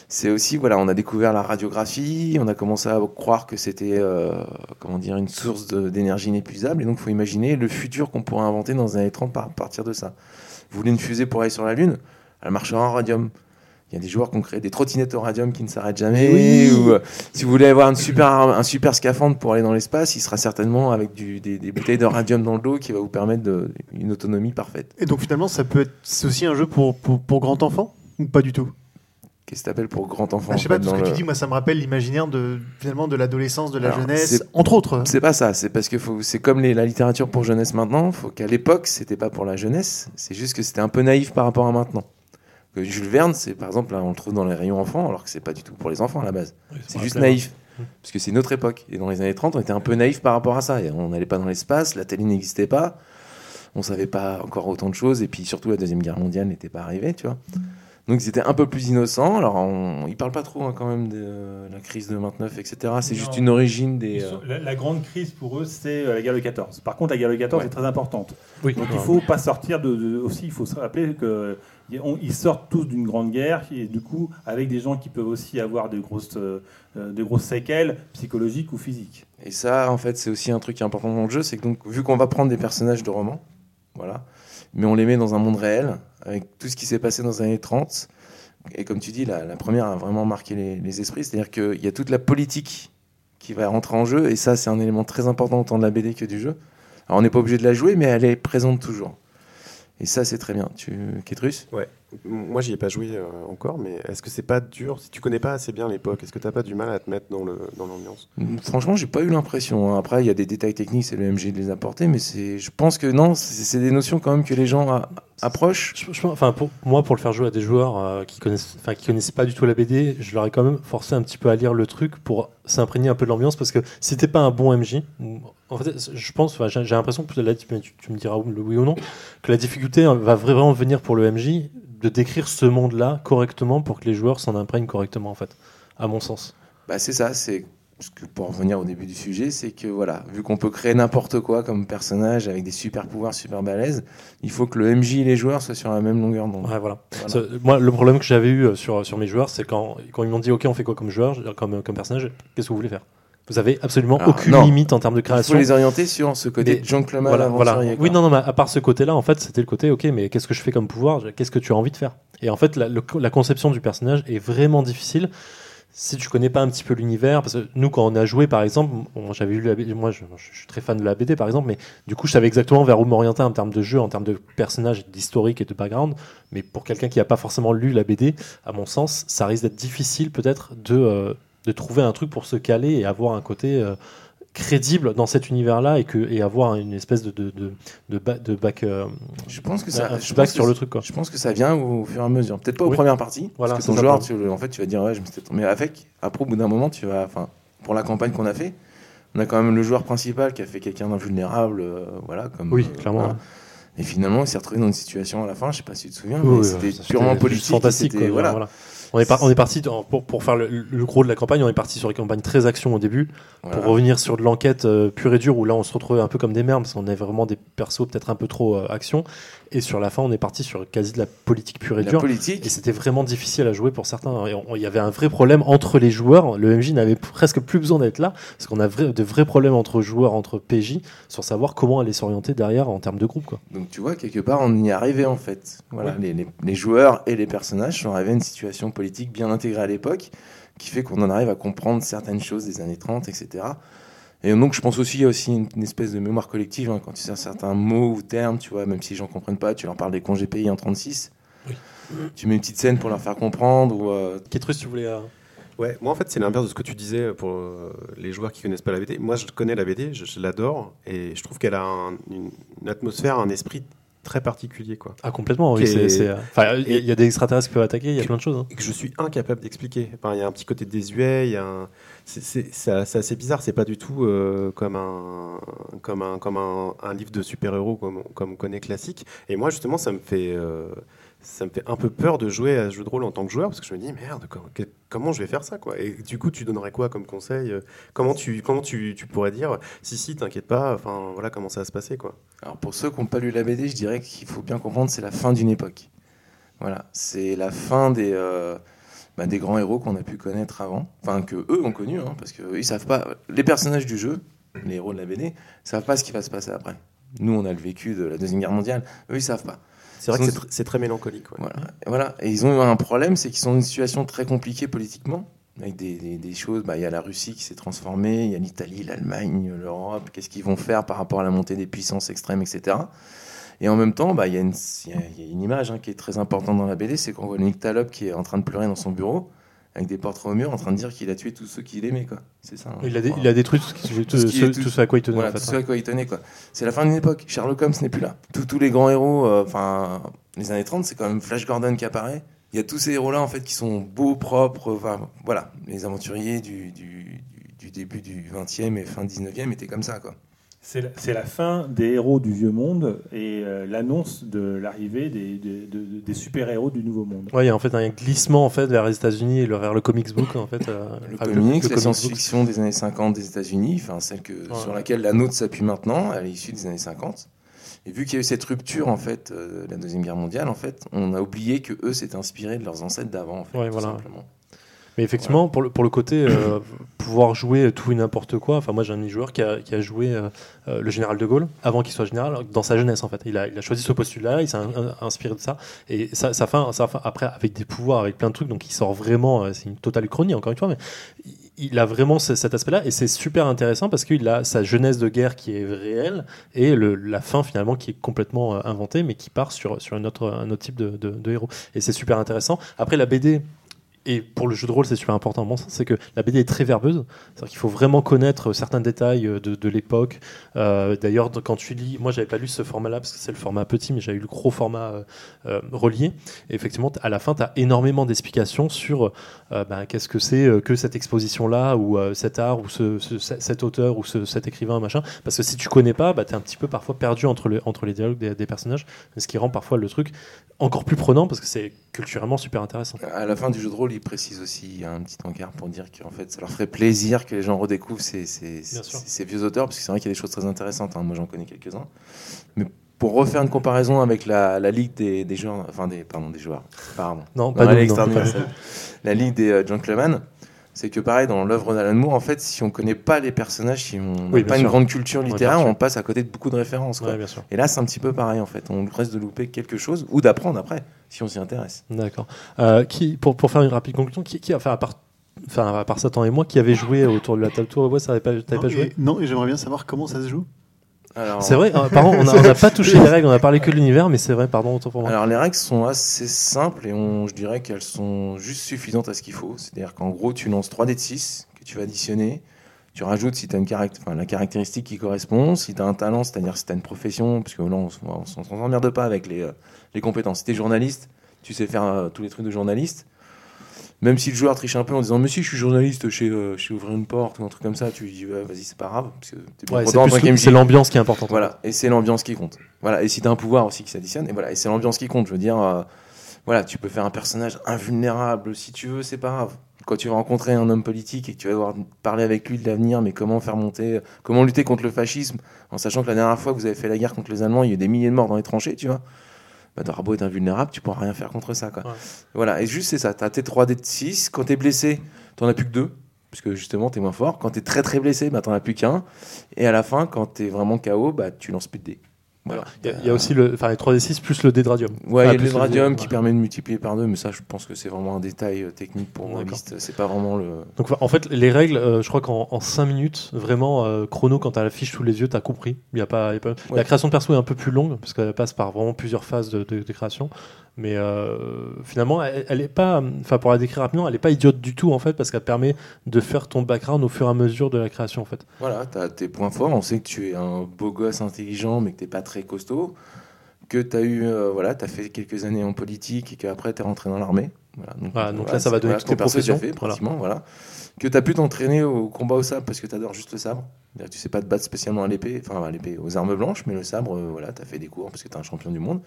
c'est aussi voilà, on a découvert la radiographie, on a commencé à croire que c'était euh, comment dire une source d'énergie inépuisable, et donc il faut imaginer le futur qu'on pourrait inventer dans les années 30 par- à partir de ça. Vous voulez une fusée pour aller sur la Lune? Elle marchera en radium. Il y a des joueurs qui ont créé des trottinettes au radium qui ne s'arrêtent jamais. Oui. Ou, euh, si vous voulez avoir une super, un super scaphandre pour aller dans l'espace, il sera certainement avec du- des, des bouteilles de radium dans le dos qui va vous permettre de, une autonomie parfaite. Et donc finalement, ça peut être, c'est aussi un jeu pour, pour, pour grand enfant ou pas du tout Qu'est-ce que tu appelles pour grand enfant Ah, Je sais pas, tout ce que le- tu dis, moi, ça me rappelle l'imaginaire de finalement de l'adolescence, de la Alors, jeunesse, entre autres. C'est pas ça, c'est parce que faut- c'est comme les- la littérature pour jeunesse maintenant, faut qu'à l'époque, c'était pas pour la jeunesse, c'est juste que c'était un peu naïf par rapport à maintenant. Que Jules Verne, c'est par exemple, là, on le trouve dans les rayons enfants, alors que c'est pas du tout pour les enfants à la base. C'est juste naïf. Parce que c'est une autre époque. Et dans les années 30, on était un peu naïf par rapport à ça. Et on n'allait pas dans l'espace, la télé n'existait pas, on savait pas encore autant de choses, et puis surtout la Deuxième Guerre mondiale n'était pas arrivée, tu vois. Donc ils étaient un peu plus innocents. Alors on... ils parlent pas trop hein, quand même de euh, la crise de 29, etc. C'est juste une origine des. Euh, La, la grande crise pour eux, c'est euh, la guerre de 14. Par contre, la guerre de 14 Ouais. est très importante. Oui, Donc il faut pas sortir de, de- aussi, il faut se rappeler que on- ils sortent tous d'une grande guerre et du coup avec des gens qui peuvent aussi avoir de grosses, de grosses séquelles psychologiques ou physiques. Et ça, en fait, c'est aussi un truc qui est important dans le jeu, c'est que donc, vu qu'on va prendre des personnages de romans, voilà, mais on les met dans un monde réel, avec tout ce qui s'est passé dans les années 30, et comme tu dis, la, la première a vraiment marqué les, esprits, c'est-à-dire qu'il y a toute la politique qui va rentrer en jeu, et ça, c'est un élément très important autant de la BD que du jeu. Alors, on n'est pas obligé de la jouer, mais elle est présente toujours. Et ça, c'est très bien. Tu, Ketrus Moi, j'y ai pas joué euh, encore, mais est-ce que c'est pas dur? Si tu connais pas assez bien l'époque, est-ce que t'as pas du mal à te mettre dans le dans l'ambiance? Franchement, j'ai pas eu l'impression. hein. Après, il y a des détails techniques, c'est le MG de les apporter, mais c'est, je pense que non, c'est c'est des notions quand même que les gens a- approchent. Je- je- enfin, pour moi, pour le faire jouer à des joueurs euh, qui connaissent, enfin, qui connaissent pas du tout la BD, je leur ai quand même forcé un petit peu à lire le truc pour s'imprégner un peu de l'ambiance parce que si t'es pas un bon MJ, ou- en fait, je pense, enfin, j'ai j'ai l'impression là, tu, me diras le oui ou non, que la difficulté hein, va vraiment venir pour le MJ de décrire ce monde-là correctement pour que les joueurs s'en imprègnent correctement, en fait, à mon sens. Bah, c'est ça, c'est parce que pour revenir au début du sujet, c'est que voilà, vu qu'on peut créer n'importe quoi comme personnage avec des super pouvoirs super balèzes, il faut que le MJ et les joueurs soient sur la même longueur d'onde. Ouais, voilà. Moi, le problème que j'avais eu euh, sur, sur mes joueurs, c'est quand, quand ils m'ont dit, OK, on fait quoi comme joueur, comme, comme personnage, qu'est-ce que vous voulez faire? Vous avez absolument Alors, aucune non. limite en termes de Il faut création. les orienter sur ce côté Mais- Voilà, Oui, non, non, mais à part ce côté-là, en fait, c'était le côté, ok, mais qu'est-ce que je fais comme pouvoir? Qu'est-ce que tu as envie de faire? Et en fait, la, le- la conception du personnage est vraiment difficile si tu connais pas un petit peu l'univers. Parce que nous, quand on a joué, par exemple, j'avais lu la BD, moi, je, je suis très fan de la BD, par exemple, mais du coup, je savais exactement vers où m'orienter en termes de jeu, en termes de personnages, d'historique et de background. Mais pour quelqu'un qui n'a pas forcément lu la BD, à mon sens, ça risque d'être difficile, peut-être, de, euh, de trouver un truc pour se caler et avoir un côté. euh, crédible dans cet univers-là et, que, et avoir une espèce de, de, de, de, ba- de back, euh, Je pense que ça, je feedback pense que sur le truc. Quoi. Je pense que ça vient au, au fur et à mesure. Peut-être pas aux Oui. premières parties. Voilà, parce que ton joueur, tu, en fait, tu vas dire, ouais, je me suis Mais avec, après, au bout d'un moment, tu vas. Enfin, pour la campagne qu'on a fait, on a quand même le joueur principal qui a fait quelqu'un d'invulnérable. euh, voilà, comme. Oui, clairement. voilà. Et finalement, il s'est retrouvé dans une situation à la fin, je sais pas si tu te souviens, Oui, mais oui, c'était purement politique. fantastique. c'était- quoi, voilà. voilà. On est, par- on est parti dans- pour, pour faire le, le gros de la campagne, on est parti sur une campagne très action au début, Voilà. pour revenir sur de l'enquête euh, pure et dure où là on se retrouvait un peu comme des merdes parce qu'on avait vraiment des persos peut-être un peu trop euh, action. Et sur la fin, on est parti sur quasi de la politique pure et La dure. politique. Et c'était vraiment difficile à jouer pour certains. Il y avait un vrai problème entre les joueurs. Le MJ n'avait presque plus besoin d'être là, parce qu'on a vrai- de vrais problèmes entre joueurs, entre PJ, sur savoir comment aller s'orienter derrière en termes de groupe. Quoi. Donc tu vois, quelque part, on y est arrivé en fait. Voilà, les, les- les joueurs et les personnages sont arrivés à une situation politique bien intégrée à l'époque, qui fait qu'on en arrive à comprendre certaines choses des années 30, etc. Et donc je pense aussi, il y a aussi une, une espèce de mémoire collective, hein, quand tu sers certains mots ou termes, tu vois, même si les gens comprennent pas, tu leur parles des congés payés en 36. Tu mets une petite scène pour leur faire comprendre, ou euh, Ketrus, tu voulais. euh, Ouais, moi en fait c'est l'inverse de ce que tu disais pour euh, les joueurs qui connaissent pas la BD. Moi je connais la BD, je, je l'adore et je trouve qu'elle a un- une, une atmosphère, un esprit très particulier quoi. Ah, complètement, oui. Euh, enfin, Il y, a- il y a des extraterrestres qui peuvent attaquer, il y a plein de choses. hein. Et que je suis incapable d'expliquer. Enfin, il y a un petit côté désuet, il y a un... c'est, assez bizarre, c'est pas du tout euh, comme un, comme un, comme un, un livre de super-héros comme, on- comme on connaît classique. Et moi, justement, ça me fait. euh, ça me fait un peu peur de jouer à ce jeu de rôle en tant que joueur parce que je me dis merde comment je vais faire ça quoi? Et du coup tu donnerais quoi comme conseil euh, comment tu comment tu, tu pourrais dire si si t'inquiète pas enfin voilà comment ça va se passer quoi? Alors pour ceux qui n'ont pas lu la BD, je dirais qu'il faut bien comprendre c'est la fin d'une époque. Voilà, c'est la fin des, euh, bah, des grands héros qu'on a pu connaître avant, enfin que eux ont connu, hein, parce que ils savent pas. Les personnages du jeu, les héros de la BD, savent pas ce qui va se passer après. Nous, on a le vécu de la deuxième guerre mondiale. Eux, ils savent pas. C'est vrai que c'est ont- tr- c'est très mélancolique ouais. Voilà. Et voilà. Et ils ont eu un problème, c'est qu'ils sont dans une situation très compliquée politiquement, avec des, des- des choses. bah, Il y a la Russie qui s'est transformée, il y a l'Italie, l'Allemagne, l'Europe. Qu'est-ce qu'ils vont faire par rapport à la montée des puissances extrêmes, etc. Et en même temps, bah, il y, a une- il y a- y a une image hein, qui est très importante dans la BD, c'est qu'on voit Nick Talop qui est en train de pleurer dans son bureau, avec des portraits au mur, en train de dire qu'il a tué tous ceux qu'il aimait. quoi. C'est ça. hein. Il a, dé- il a détruit tout ce, qui, tout, ce qui ce- est- tout- tout ce à quoi il tenait Voilà, en fait. tout ce à quoi il tenait, quoi. C'est la fin d'une époque. Sherlock Holmes n'est plus là. Tous, tous les grands héros, euh, enfin, les années 30, c'est quand même Flash Gordon qui apparaît. Il y a tous ces héros-là, en fait, qui sont beaux, propres, enfin, voilà. Les aventuriers du, du, du- du début du 20e et fin 19e étaient comme ça, quoi. C'est la, fin des héros du vieux monde et euh, l'annonce de l'arrivée des, des, de- des super-héros du nouveau monde. Ouais, il y a en fait un glissement en fait vers les États-Unis et vers le comics book en fait. euh, Le comics, le la science-fiction des années 50 des États-Unis, enfin, celle que, sur laquelle la nôtre s'appuie maintenant, elle est issue des années 50. Et vu qu'il y a eu cette rupture, en fait, euh, de la Deuxième Guerre mondiale, en fait, on a oublié que eux s'étaient inspirés de leurs ancêtres d'avant, en fait, Ouais, tout voilà. simplement. Mais effectivement, pour, le, pour le côté euh, pouvoir jouer tout et n'importe quoi, enfin moi j'ai un joueur qui a, qui a joué euh, euh, le général de Gaulle avant qu'il soit général, dans sa jeunesse en fait. Il a, il a choisi ce postulat, il s'est inspiré de ça. Et ça, ça, fin, ça fin- après, avec des pouvoirs, avec plein de trucs, donc il sort vraiment, c'est une totale uchronie encore une fois, mais il- a vraiment ce- cet aspect-là et c'est super intéressant parce qu'il a sa jeunesse de guerre qui est réelle et le, la fin finalement qui est complètement inventée mais qui part sur, sur un, autre, un autre type de, de- de héros. Et c'est super intéressant. Après la BD, et pour le jeu de rôle, c'est super important, à c'est que la BD est très verbeuse. C'est-à-dire qu'il faut vraiment connaître certains détails euh, de, l'époque. Euh, D'ailleurs, quand tu lis, moi, j'avais pas lu ce format-là parce que c'est le format petit, mais j'avais eu le gros format euh, relié. Et effectivement, à la fin, tu as énormément d'explications sur ben, qu'est-ce que c'est que cette exposition-là, ou cet art, ou ce, ce- ce- cet auteur, ou ce- cet écrivain, machin. Parce que si tu connais pas, bah, tu es un petit peu parfois perdu entre les dialogues des, des personnages, ce qui rend parfois le truc encore plus prenant parce que c'est culturellement super intéressant. À la fin du jeu de rôle, il précise aussi un petit encart pour dire qu'en fait, ça leur ferait plaisir que les gens redécouvrent ces, ces, Bien sûr. ces- ces vieux auteurs, parce que c'est vrai qu'il y a des choses très intéressantes. hein. Moi, j'en connais quelques-uns. Mais pour refaire une comparaison avec la, la ligue des, des joueurs, enfin des, pardon, des joueurs, pardon, Non, Non, pas non, pas universelle. La ligue des euh, gentlemen, c'est que pareil, dans l'œuvre d'Alan Moore, en fait, si on connaît pas les personnages, si on n'a Oui, pas une grande culture littéraire, on passe à côté de beaucoup de références. quoi. Ouais, bien sûr. Et là, c'est un petit peu pareil, en fait. On risque de louper quelque chose ou d'apprendre après, si on s'y intéresse. D'accord. Euh, qui, pour, pour faire une rapide conclusion, qui, qui enfin, à part, enfin, à part Satan et moi, qui avait joué autour de la table? Tour, ouais, ça avait pas, t'avais Non, pas joué? et, non, et j'aimerais bien savoir comment ça se joue. Alors, C'est vrai, euh, pardon, on n'a pas touché les règles, on a parlé que de l'univers, mais c'est vrai, pardon, autant pour moi. Alors les règles sont assez simples et on, je dirais qu'elles sont juste suffisantes à ce qu'il faut. C'est-à-dire qu'en gros, tu lances 3 dés de 6 que tu vas additionner. Tu rajoutes si tu as une caract- enfin, la caractéristique qui correspond, si tu as un talent, c'est-à-dire si tu as une profession, parce que là, on, on s'emmerde pas avec les, euh, les compétences. Si tu es journaliste, tu sais faire euh, tous les trucs de journaliste. Même si le joueur triche un peu en disant Mais si je suis journaliste, je sais, euh, ouvrir une porte ou un truc comme ça, tu lui dis Ouais, Vas-y, c'est pas grave. Parce que t'es bien Ouais, c'est l'ambiance qui est importante. Voilà, et c'est l'ambiance qui compte. Voilà, et si t'as un pouvoir aussi qui s'additionne, et voilà, et c'est l'ambiance qui compte. Je veux dire, euh, voilà, tu peux faire un personnage invulnérable si tu veux, c'est pas grave. Quand tu vas rencontrer un homme politique et que tu vas devoir parler avec lui de l'avenir, mais comment faire monter, comment lutter contre le fascisme, en sachant que la dernière fois que vous avez fait la guerre contre les Allemands, il y a eu des milliers de morts dans les tranchées, tu vois. Bah, beau être invulnérable, tu pourras rien faire contre ça, quoi. Ouais. Voilà, et juste c'est ça, t'as tes 3 d de 6, quand t'es blessé, t'en as plus que 2, parce que justement t'es moins fort. Quand t'es très très blessé, bah, t'en as plus qu'un. Et à la fin, quand t'es vraiment KO, bah, tu lances plus de dés. Voilà. Il y, a- il y a aussi le, enfin, les 3d6 plus le dé de radium. Ouais, Ah, il y a le radium ouais. qui permet de multiplier par deux, mais ça, je pense que c'est vraiment un détail euh, technique pour liste. C'est pas vraiment le. Donc en fait, les règles, euh, je crois qu'en 5 minutes, vraiment, euh, chrono, quand tu as la fiche sous les yeux, tu as compris. Il y a pas, il y a pas- Ouais. La création de perso est un peu plus longue, parce qu'elle passe par vraiment plusieurs phases de, de- de création. Mais euh, finalement, elle, elle est pas, enfin pour la décrire rapidement, elle est pas idiote du tout en fait, parce qu'elle permet de faire ton background au fur et à mesure de la création en fait. Voilà, t'as tes points forts. On sait que tu es un beau gosse intelligent, mais que t'es pas très costaud. Que t'as eu, euh, voilà, t'as fait quelques années en politique et qu'après t'es rentré dans l'armée. Voilà, donc, Voilà, donc là, ça va donner voilà, toute que ton personne n'a profession. fait, Voilà. Que tu as pu t'entraîner au combat au sabre parce que tu adores juste le sabre. Tu sais pas te battre spécialement à l'épée, enfin à l'épée, aux armes blanches, mais le sabre, euh, voilà, tu as fait des cours parce que tu es un champion du monde.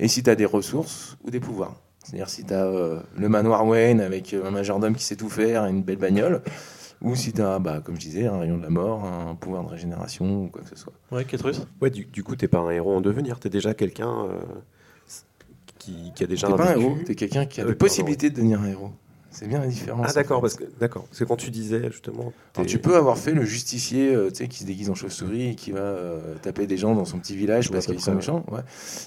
Et si tu as des ressources ou des pouvoirs. C'est-à-dire si tu as le manoir Wayne avec euh, un majordome qui sait tout faire et une belle bagnole, ou si tu as, bah, comme je disais, un rayon de la mort, un pouvoir de régénération ou quoi que ce soit. Ouais, Ketrus? Ouais, du, du coup, t'es pas un héros en devenir, t'es déjà quelqu'un euh, qui, qui a déjà T'es pas un héros, t'es quelqu'un qui a Euh, des pardon. possibilités de devenir un héros. C'est bien la différence. Ah en d'accord, fait. parce que d'accord, parce que quand tu disais justement, Alors, tu peux avoir fait le justicier euh, tu sais, qui se déguise en chauve-souris et qui va euh, taper des gens dans son petit village Je parce qu'ils sont méchants. Ouais.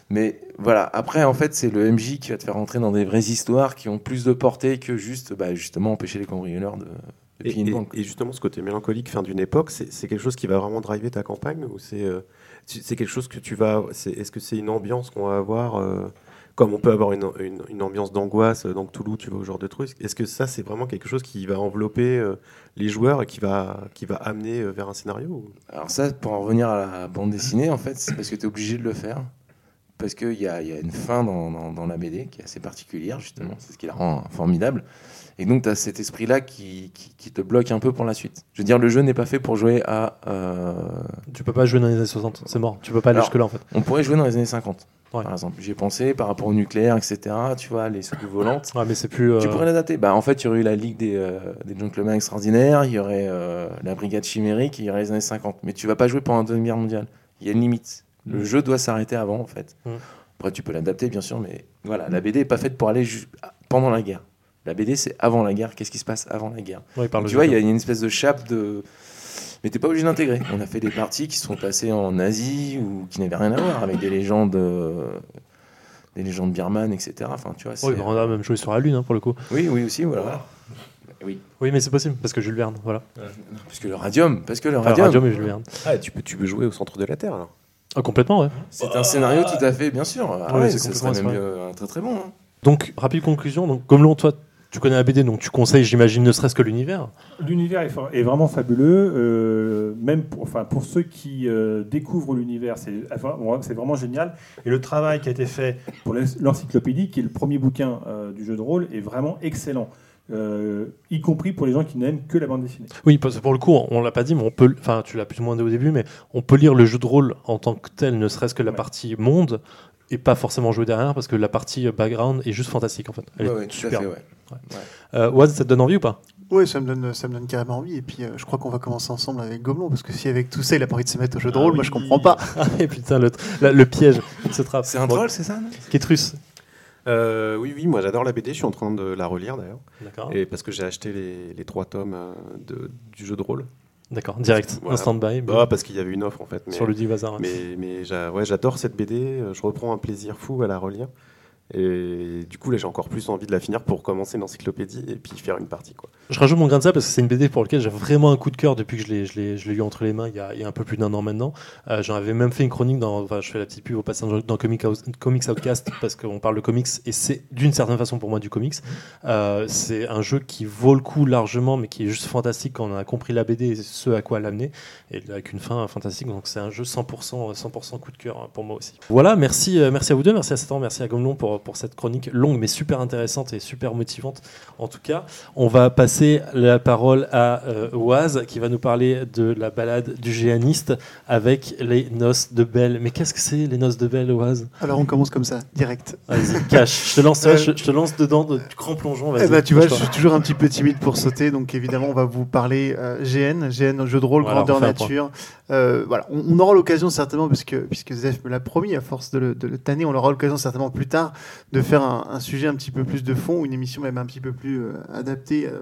Mais voilà, après, en fait, c'est le MJ qui va te faire rentrer dans des vraies histoires qui ont plus de portée que juste, bah, justement, empêcher les cambrioleurs de, de Et, une et- banque. et justement, ce côté mélancolique fin d'une époque, c'est quelque chose qui va vraiment driver ta campagne ou c'est euh, quelque chose que tu vas. Est-ce que c'est une ambiance qu'on va avoir euh, comme on peut avoir une, une- une ambiance d'angoisse euh, dans Toulouse, tu vois, au genre de truc. Est-ce que ça, c'est vraiment quelque chose qui va envelopper euh, les joueurs et qui va, qui va amener euh, vers un scénario ou- Alors ça, pour en revenir à la bande dessinée, en fait, c'est parce que tu es obligé de le faire. Parce qu'il y a, il y a une fin dans, dans- dans la BD qui est assez particulière, justement. C'est ce qui la rend formidable. Et donc, tu as cet esprit-là qui, qui- qui te bloque un peu pour la suite. Je veux dire, le jeu n'est pas fait pour jouer à... euh, Tu peux pas jouer dans les années 60, c'est mort. Tu peux pas aller jusque-là en fait. On pourrait jouer dans les années 50, Ouais. par exemple. J'y ai pensé par rapport au nucléaire, etc. Tu vois, les soucoupes volantes. Ouais, mais c'est plus. Tu euh, pourrais l'adapter. Bah, en fait, il y aurait eu la Ligue des, euh, des Gentlemen Extraordinaires, il y aurait euh, la Brigade Chimérique, il y aurait les années 50. Mais tu vas pas jouer pendant la Deuxième Guerre mondiale. Il y a une limite. Le Mm. jeu doit s'arrêter avant, en fait. Mm. Après, tu peux l'adapter, bien sûr, mais voilà, la BD est pas faite pour aller pendant la guerre. La BD, c'est avant la guerre. Qu'est-ce qui se passe avant la guerre? Ouais, Tu vois, il y a une espèce de chape de. Mais t'es pas obligé d'intégrer. On a fait des parties qui sont passées en Asie ou qui n'avaient rien à voir avec des légendes, euh, des légendes birmanes, etc. Enfin, tu vois. Oui, c'est- bah, on a même joué sur la Lune hein, pour le coup. oui, oui, aussi, voilà. Oui. Oui, mais c'est possible parce que Jules Verne, voilà. Parce que le radium, parce que le Enfin, radium, Radium et Jules Verne. Ah, tu peux, tu peux jouer au centre de la Terre alors. Ah, complètement, ouais. c'est un scénario tout à fait, bien sûr. Ah Ouais, ouais, c'est ce complètement serait même euh, très très bon. hein. Donc, rapide conclusion. Donc, comme l'on, toi, tu connais la BD, donc tu conseilles, j'imagine, ne serait-ce que l'univers. L'univers est, vraiment fabuleux, euh, même pour, enfin, pour ceux qui euh, découvrent l'univers, c'est vraiment génial. Et le travail qui a été fait pour l'en- l'encyclopédie, qui est le premier bouquin euh, du jeu de rôle, est vraiment excellent, Euh, y compris pour les gens qui n'aiment que la bande dessinée. Oui, parce que pour le coup, on l'a pas dit, mais on peut, enfin, tu l'as plus ou moins dit au début, mais on peut lire le jeu de rôle en tant que tel, ne serait-ce que la Ouais. partie monde, et pas forcément jouer derrière, parce que la partie euh, background est juste fantastique en fait. Elle Ouais, est super. fait, ouais. Euh, Waz, ça te donne envie ou pas? Oui, ça me donne, ça me donne carrément envie. Et puis, euh, je crois qu'on va commencer ensemble avec Gobelin, parce que si avec tout ça, il a pas envie de se mettre au jeu de Ah rôle, moi je comprends pas. Ah, et putain, le, la- le piège, il se trappe. C'est un troll, c'est ça. Euh, oui, oui, moi j'adore la BD, je suis en train de la relire d'ailleurs. D'accord. Et parce que j'ai acheté les, les trois tomes de- du jeu de rôle. D'accord, direct, Voilà. un stand-by. Bah, parce qu'il y avait une offre en fait. Mais, sur le dit bazar. mais, mais ouais, j'adore cette BD, euh, je reprends un plaisir fou à la relire. Et du coup, là j'ai encore plus envie de la finir pour commencer l'encyclopédie et puis faire une partie. Quoi. Je rajoute mon grain de sable parce que c'est une BD pour laquelle j'ai vraiment un coup de cœur depuis que je l'ai, je l'ai, je l'ai eu entre les mains il y a, il y a un peu plus d'un an maintenant. Euh, j'en avais même fait une chronique dans, enfin, je fais la petite pub au passage dans, Comic House- Comics Outcast parce qu'on parle de comics et c'est d'une certaine façon pour moi du comics. Euh, c'est un jeu qui vaut le coup largement mais qui est juste fantastique quand on a compris la BD et ce à quoi l'amener et avec une fin fantastique. Donc c'est un jeu 100%, 100% coup de cœur pour moi aussi. Voilà, merci, euh, merci à vous deux, merci à Satan, merci à Gomelon pour, pour cette chronique longue mais super intéressante et super motivante en tout cas. On va passer la parole à euh, Oaz qui va nous parler de la balade du géaniste avec les noces de Belle. Mais qu'est-ce que c'est les noces de Belle, Oaz Alors on commence comme ça, direct. Vas-y, cache. Je te lance, Euh, je, je te lance dedans de grand plongeon. Eh ben, tu vois, je suis toujours un petit peu timide pour sauter, donc évidemment, on va vous parler euh, GN, GN jeu de rôle, Voilà, grandeur nature. Euh, voilà, on, on aura l'occasion certainement, puisque, puisque Zef me l'a promis, à force de le, de le tanner, on aura l'occasion certainement plus tard de faire un, un sujet un petit peu plus de fond, une émission même un petit peu plus euh, adaptée, euh,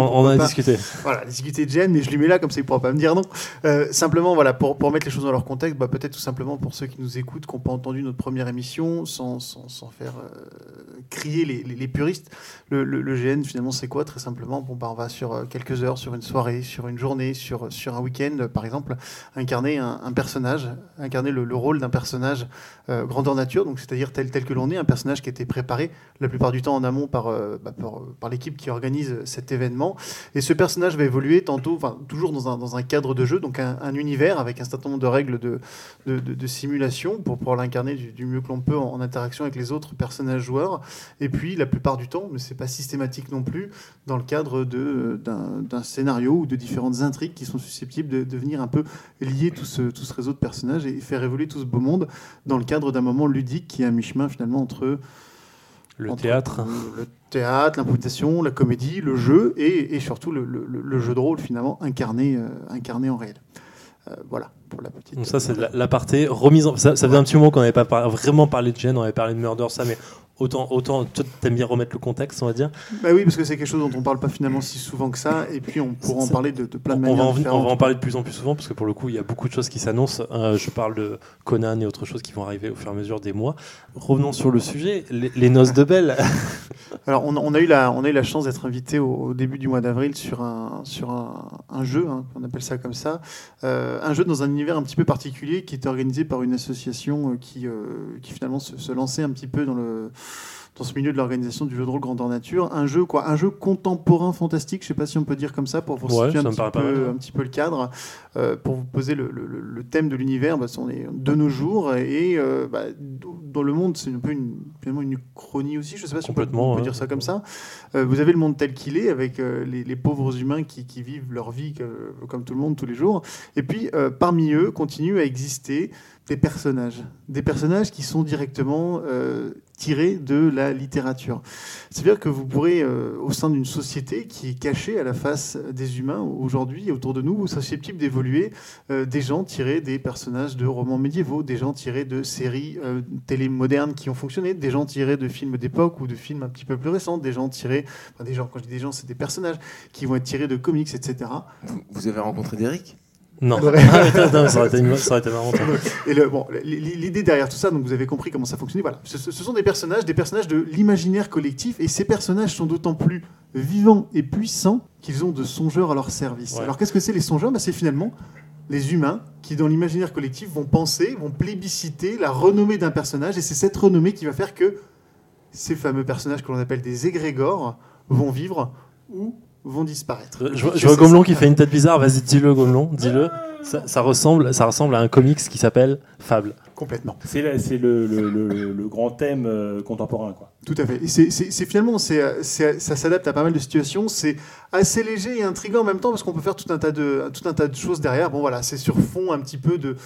On, a pas, discuté. voilà, discuter de GN, mais je lui mets là, comme ça il pourra pas me dire non. Euh, simplement, voilà, pour, pour mettre les choses dans leur contexte, bah, peut-être tout simplement pour ceux qui nous écoutent, qui n'ont pas entendu notre première émission, sans, sans, sans faire euh, crier les, les- les puristes, le, le- le GN finalement c'est quoi Très simplement, bon, bah, on va sur euh, quelques heures, sur une soirée, sur une journée, sur, sur un week-end, par exemple, incarner un, un personnage, incarner le, le rôle d'un personnage euh, grandeur nature, donc c'est-à-dire tel, tel que l'on est, un personnage qui a été préparé la plupart du temps en amont par, bah, par, par l'équipe qui organise événement. Et ce personnage va évoluer tantôt, enfin, toujours dans un, dans un cadre de jeu, donc un, un univers avec un certain nombre de règles de, de, simulation pour pouvoir l'incarner du, mieux que l'on peut en, interaction avec les autres personnages joueurs. Et puis, la plupart du temps, mais c'est pas systématique non plus, dans le cadre d'un scénario ou de différentes intrigues qui sont susceptibles de, de venir un peu lier tout ce, tout ce réseau de personnages et faire évoluer tout ce beau monde dans le cadre d'un moment ludique qui est à mi-chemin finalement entre Le entre, théâtre. euh, le théâtre, l'improvisation, la comédie, le jeu et, et surtout le, le- le jeu de rôle finalement incarné, euh, incarné en réel. Euh, voilà pour la petite. Donc ça, c'est la- l'aparté remise en... Ça, ça faisait un petit moment qu'on n'avait pas par- vraiment parlé de Gen, on avait parlé de Murder, ça, mais autant, autant t'aimes bien remettre le contexte, on va dire. Bah oui, parce que c'est quelque chose dont on parle pas finalement si souvent que ça, et puis on pourra en parler de, de plein de On manières va, en, venir- on va en parler de plus en plus souvent, parce que pour le coup, il y a beaucoup de choses qui s'annoncent. Euh, je parle de Conan et autres choses qui vont arriver au fur et à mesure des mois. Revenons sur le sujet, les, les noces de Belle. Alors, on, on a eu la, on a eu la chance d'être invité au, au début du mois d'avril sur un, sur un, un jeu, hein, on appelle ça comme ça, Euh, un jeu dans un univers un petit peu particulier qui était organisé par une association euh, qui, euh, qui finalement se, se lançait un petit peu dans le dans ce milieu de l'organisation du jeu de rôle grandeur nature, un jeu quoi, un jeu contemporain fantastique, je sais pas si on peut dire comme ça pour vous situer un petit, peu, mal, ouais. un petit peu le cadre, euh, pour vous poser le, le- le- le thème de l'univers, bah, on est de nos jours et euh, bah, dans le monde c'est un peu une, finalement une uchronie aussi, je sais pas si on peut, on dire ça comme ça. Euh, vous avez le monde tel qu'il est, avec les, les pauvres humains qui, qui vivent leur vie comme tout le monde tous les jours. Et puis, parmi eux, continuent à exister des personnages. Des personnages qui sont directement tirés de la littérature. C'est-à-dire que vous pourrez, euh, au sein d'une société qui est cachée à la face des humains aujourd'hui, autour de nous, susceptible d'évoluer, euh, des gens tirés des personnages de romans médiévaux, des gens tirés de séries euh, télé modernes qui ont fonctionné, des gens tirés de films d'époque ou de films un petit peu plus récents, des gens tirés, enfin, des gens, quand je dis des gens, c'est des personnages qui vont être tirés de comics, etc. Vous avez rencontré Derek Non. Ah, ça, aurait été, ça aurait été marrant. Et le, bon, l'idée derrière tout ça, donc vous avez compris comment ça fonctionnait. Voilà, ce, ce sont des personnages, des personnages de l'imaginaire collectif, et ces personnages sont d'autant plus vivants et puissants qu'ils ont de songeurs à leur service. Ouais. Alors qu'est-ce que c'est les songeurs? Bah, C'est finalement les humains qui, dans l'imaginaire collectif, vont penser, vont plébisciter la renommée d'un personnage, et c'est cette renommée qui va faire que ces fameux personnages que l'on appelle des égrégores vont vivre ou vont disparaître. Je, Le je vois- je vois Gomelon ça. qui fait une tête bizarre. Vas-y, dis-le, Gomelon, dis-le. Ça, ça ressemble, ça ressemble à un comics qui s'appelle Fable. Complètement. C'est le, le- le- le grand thème euh, contemporain. Quoi. Tout à fait. C'est- finalement, ça s'adapte à pas mal de situations. C'est assez léger et intriguant en même temps parce qu'on peut faire tout un tas de choses derrière. Bon voilà, c'est sur fond un petit peu de,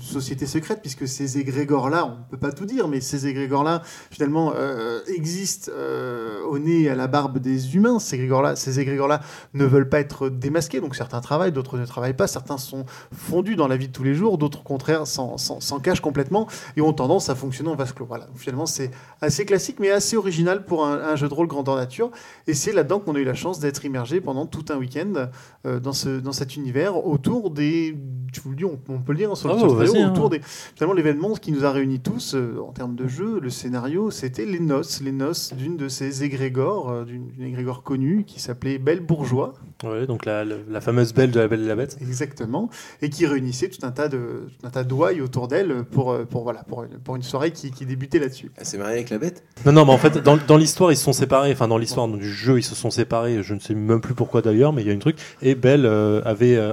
société secrète puisque ces égrégores là, on peut pas tout dire, mais ces égrégores là finalement euh, existent euh, au nez et à la barbe des humains. Ces égrégores là, ces égrégores là ne veulent pas être démasqués. Donc certains travaillent, d'autres ne travaillent pas. Certains sont fondus dans la vie de tous les jours, d'autres au contraire s'en cachent complètement et ont tendance à fonctionner en vase clos. Voilà. Finalement, c'est assez classique, mais assez original pour un, un jeu de rôle grandeur nature. Et c'est là-dedans qu'on a eu la chance d'être immergé pendant tout un week-end euh, dans, ce, dans cet univers autour des. Je vous le dis, on, on peut le dire, hein, sur le Oh, sur le vidéo, hein. autour des. Finalement, l'événement qui nous a réunis tous euh, en termes de jeu, le scénario, c'était les noces, les noces d'une de ces égrégores, euh, d'une égrégore connue qui s'appelait Belle Bourgeois. Ouais, donc la, la- la fameuse belle de la Belle et la Bête. Exactement, et qui réunissait tout un tas de tout un tas d'ouailles autour d'elle pour pour voilà pour une, pour une soirée qui, qui débutait là-dessus. Elle s'est mariée avec la bête? Non, non, mais en fait, dans, l'histoire, ils se sont séparés. Enfin, dans l'histoire du jeu, ils se sont séparés. Je ne sais même plus pourquoi d'ailleurs, mais il y a un truc. Et Belle euh, avait. euh,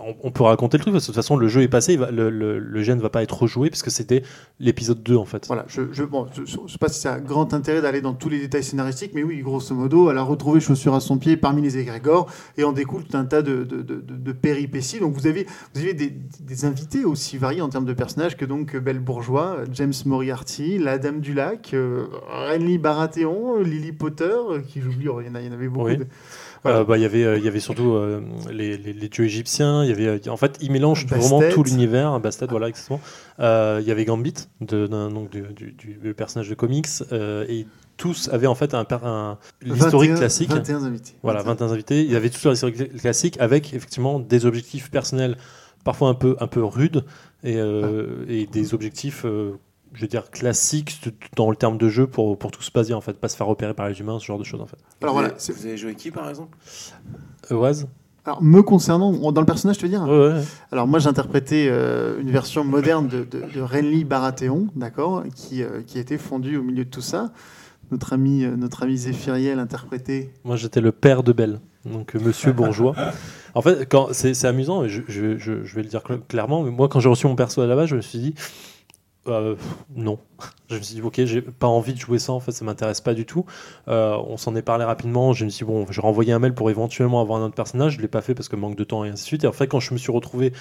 on, on peut raconter le truc parce que de toute façon, le jeu est passé. va- le, le, le gène ne va pas être rejoué puisque c'était l'épisode 2 en fait. Voilà, je je bon, je, je sais pas si ça a grand intérêt d'aller dans tous les détails scénaristiques, mais oui, grosso modo, elle a retrouvé chaussure à son pied parmi les égrégores et en découle tout un tas de, de, de, de- de péripéties. Donc vous avez vous avez des, des invités aussi variés en termes de personnages que donc Belle Bourgeois, James Moriarty, la Dame du Lac, euh, Renly Baratheon, Lily Potter, euh, qui j'oublie, il y, en a- il y en avait beaucoup. Oui. Voilà. Euh, bah, il y avait, euh, il y avait surtout euh, les, les, les dieux égyptiens. Il y avait, en fait, ils mélangent Bastet. vraiment tout l'univers. Bastet, voilà, exactement. Il y avait Gambit, de, donc du, du, du- personnage de comics, et tous avaient en fait un, un l'historique 21 classique. 21 invités. Voilà, 21 invités. Ils avaient tous leur historique classique avec effectivement des objectifs personnels parfois un peu, un peu rudes et, euh, et des objectifs, euh, je veux dire, classiques dans le terme de jeu pour, pour tout se passer en fait, pas se faire repérer par les humains, ce genre de choses en fait. Alors vous voilà, vous avez joué qui par exemple? Euh, Oaz Alors, me concernant, dans le personnage, tu veux dire? Ouais, ouais. Alors moi j'interprétais euh, une version moderne de, de, de Renly Baratheon, d'accord, qui, euh, qui était fondue au milieu de tout ça. Notre ami, euh, notre ami Zéphiriel interprétait. Moi, j'étais le père de Belle, donc euh, Monsieur Bourgeois. En fait, c'est c'est amusant, je, je- je- je vais le dire cl- clairement, mais moi, quand j'ai reçu mon perso à la base, je me suis dit, euh, non. Je me suis dit, ok, j'ai pas envie de jouer ça, en fait, ça m'intéresse pas du tout. Euh, on s'en est parlé rapidement, je me suis dit, bon, je vais renvoyer un mail pour éventuellement avoir un autre personnage, je l'ai pas fait parce que manque de temps et ainsi de suite. Et en fait, quand je me suis retrouvé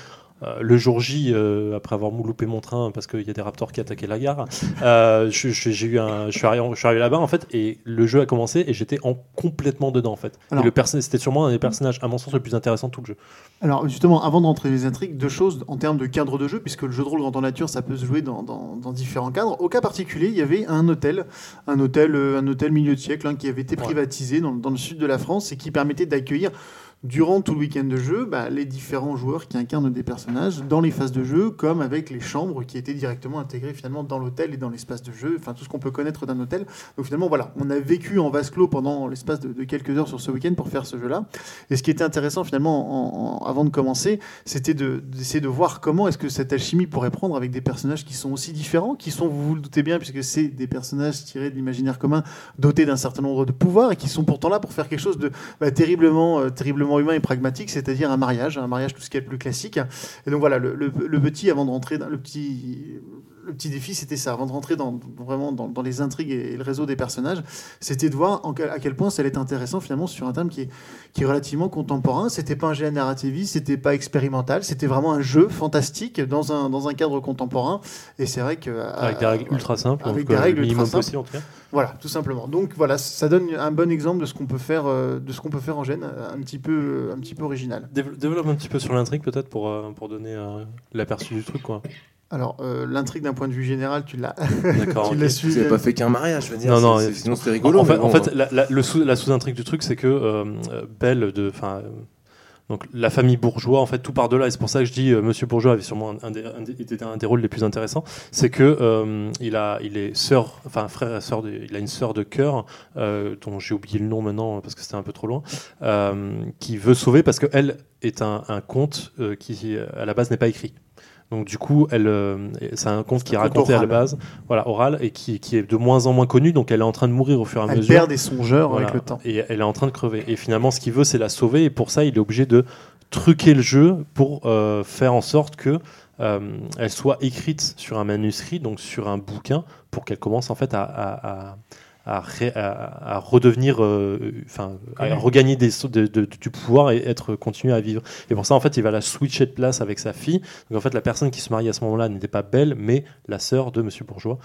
le jour J, euh, après avoir loupé mon train parce qu'il y a des raptors qui attaquaient la gare, euh, je, je- j'ai eu un, je suis arrivé, je suis arrivé là-bas en fait et le jeu a commencé et j'étais en complètement dedans en fait. Alors- et le c'était sûrement un des personnages à mon sens le plus intéressant de tout le jeu. Alors justement, avant de rentrer dans les intrigues, deux choses en termes de cadre de jeu, puisque le jeu de rôle grandeur nature, ça peut se jouer dans, dans- dans différents cadres. Au cas particulier, il y avait un hôtel, un hôtel, euh, un hôtel milieu de siècle, hein, qui avait été Ouais. privatisé dans, dans le sud de la France et qui permettait d'accueillir durant tout le week-end de jeu bah, les différents joueurs qui incarnent des personnages dans les phases de jeu, comme avec les chambres qui étaient directement intégrées finalement dans l'hôtel et dans l'espace de jeu, enfin tout ce qu'on peut connaître d'un hôtel. Donc finalement, voilà, on a vécu en vase clos pendant l'espace de, quelques heures sur ce week-end pour faire ce jeu-là. Et ce qui était intéressant finalement, en- en- avant de commencer, c'était de- d'essayer de, voir comment est-ce que cette alchimie pourrait prendre avec des personnages qui sont aussi différents, qui sont, vous vous le doutez bien, puisque c'est des personnages tirés de l'imaginaire commun, dotés d'un certain nombre de pouvoirs, et qui sont pourtant là pour faire quelque chose de bah, terriblement, euh, terriblement humain et pragmatique, c'est-à-dire un mariage, un mariage tout ce qui est plus classique. Et donc voilà, le petit, avant de rentrer dans le petit... Le petit défi, c'était ça, avant de rentrer dans, vraiment dans, dans les intrigues et, le réseau des personnages, c'était de voir en à quel point ça allait être intéressant finalement sur un thème qui est, qui est relativement contemporain. C'était pas un jeu narrativiste, c'était pas expérimental, c'était vraiment un jeu fantastique dans un, dans un cadre contemporain. Et c'est vrai que. Avec des euh, règles ultra simples, avec des euh, règles ultra simples. possible en tout cas. Voilà, tout simplement. Donc voilà, ça donne un bon exemple de ce qu'on peut faire, euh, de ce qu'on peut faire en gêne, un petit peu, un petit peu original. Dév- Développe un petit peu sur l'intrigue peut-être pour, euh, pour donner euh, l'aperçu du truc quoi. Alors euh, l'intrigue d'un point de vue général, tu l'as, D'accord. tu ok. l'as Tu suivi. n'avais pas fait qu'un mariage, je veux dire. Non, non, c'est- c'est- sinon c'était En, rigolo. en fait, mais bon, en fait, la, la- le sous, la sous-intrigue du truc, c'est que euh, Belle, de, euh, donc la famille bourgeois, en fait, tout par de là, et c'est pour ça que je dis, euh, Monsieur Bourgeois avait sûrement un, un des, un des- était un des rôles les plus intéressants, c'est que euh, il a, il est sœur, enfin frère et sœur, de, il a une sœur de cœur euh, dont j'ai oublié le nom maintenant parce que c'était un peu trop loin, euh, qui veut sauver parce que elle est un, un conte euh, qui à la base n'est pas écrit. Donc du coup, elle, euh, c'est un conte qui est raconté à la base, voilà, oral, et qui, qui est de moins en moins connu. Donc elle est en train de mourir au fur et à Elle mesure. perd des songeurs Voilà. avec le temps. Et elle est en train de crever. Et finalement, ce qu'il veut, c'est la sauver. Et pour ça, il est obligé de truquer le jeu pour euh, faire en sorte que euh, elle soit écrite sur un manuscrit, donc sur un bouquin, pour qu'elle commence en fait à, à- à- à ré- à- à redevenir, euh, enfin, à regagner des, so- de- de- du pouvoir et être continuer à vivre. Et pour ça, en fait, il va la switcher de place avec sa fille. Donc en fait, la personne qui se marie à ce moment-là n'était pas Belle, mais la sœur de Monsieur Bourgeois.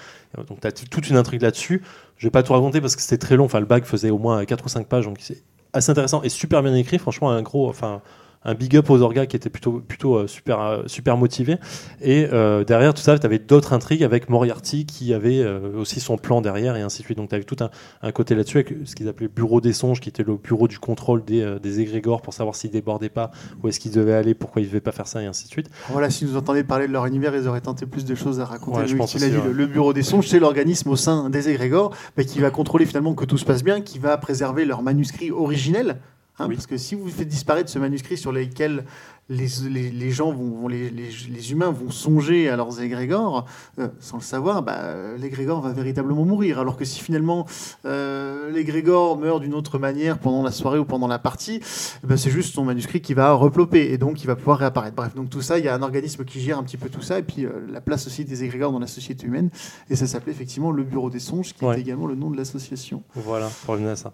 Donc tu as toute une intrigue là-dessus. Je vais pas tout raconter parce que c'était très long. Enfin, le bac faisait au moins 4 ou 5 pages, donc c'est assez intéressant et super bien écrit. Franchement, un gros, enfin, un big up aux orgas qui étaient plutôt, plutôt euh, super, euh, super motivés. Et euh, derrière tout ça, tu avais d'autres intrigues avec Moriarty qui avait aussi son plan derrière et ainsi de suite. Donc tu avais tout un, un côté là-dessus avec ce qu'ils appelaient le bureau des songes, qui était le bureau du contrôle des, des égrégores pour savoir s'ils débordaient pas, où est-ce qu'ils devaient aller, pourquoi ils devaient pas faire ça et ainsi de suite. Voilà, si vous entendez parler de leur univers, ils auraient tenté plus de choses à raconter. Ouais, je pense aussi, dit, ouais. le, bureau des songes, c'est l'organisme au sein des égrégores bah, qui va contrôler finalement que tout se passe bien, qui va préserver leur manuscrit originel. Hein, Oui. Parce que si vous faites disparaître ce manuscrit sur lequel les, les, les gens vont, vont- les, humains vont songer à leurs égrégores, euh, sans le savoir, bah, l'égrégore va véritablement mourir. Alors que si finalement euh, l'égrégore meurt d'une autre manière pendant la soirée ou pendant la partie, eh ben, c'est juste son manuscrit qui va reploper et donc il va pouvoir réapparaître. Bref, donc tout ça, il y a un organisme qui gère un petit peu tout ça et puis euh, la place aussi des égrégores dans la société humaine. Et ça s'appelait effectivement le Bureau des Songes, qui Ouais. est également le nom de l'association. Voilà, pour revenir à ça.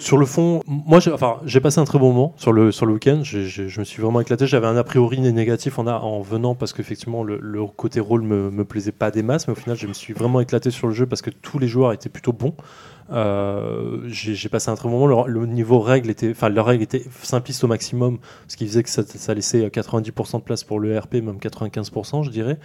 Sur le fond, moi, j'ai passé un très bon moment sur le, sur le week-end. Je me suis vraiment éclaté. J'avais un a priori négatif en, en venant parce qu'effectivement, le, le côté rôle me, me plaisait pas des masses. Mais au final, je me suis vraiment éclaté sur le jeu parce que tous les joueurs étaient plutôt bons. Euh, j'ai passé un très bon moment. Le, niveau règles était, enfin, leurs règles étaient simplistes au maximum, ce qui faisait que ça, laissait 90% de place pour le RP, même 95%, je dirais.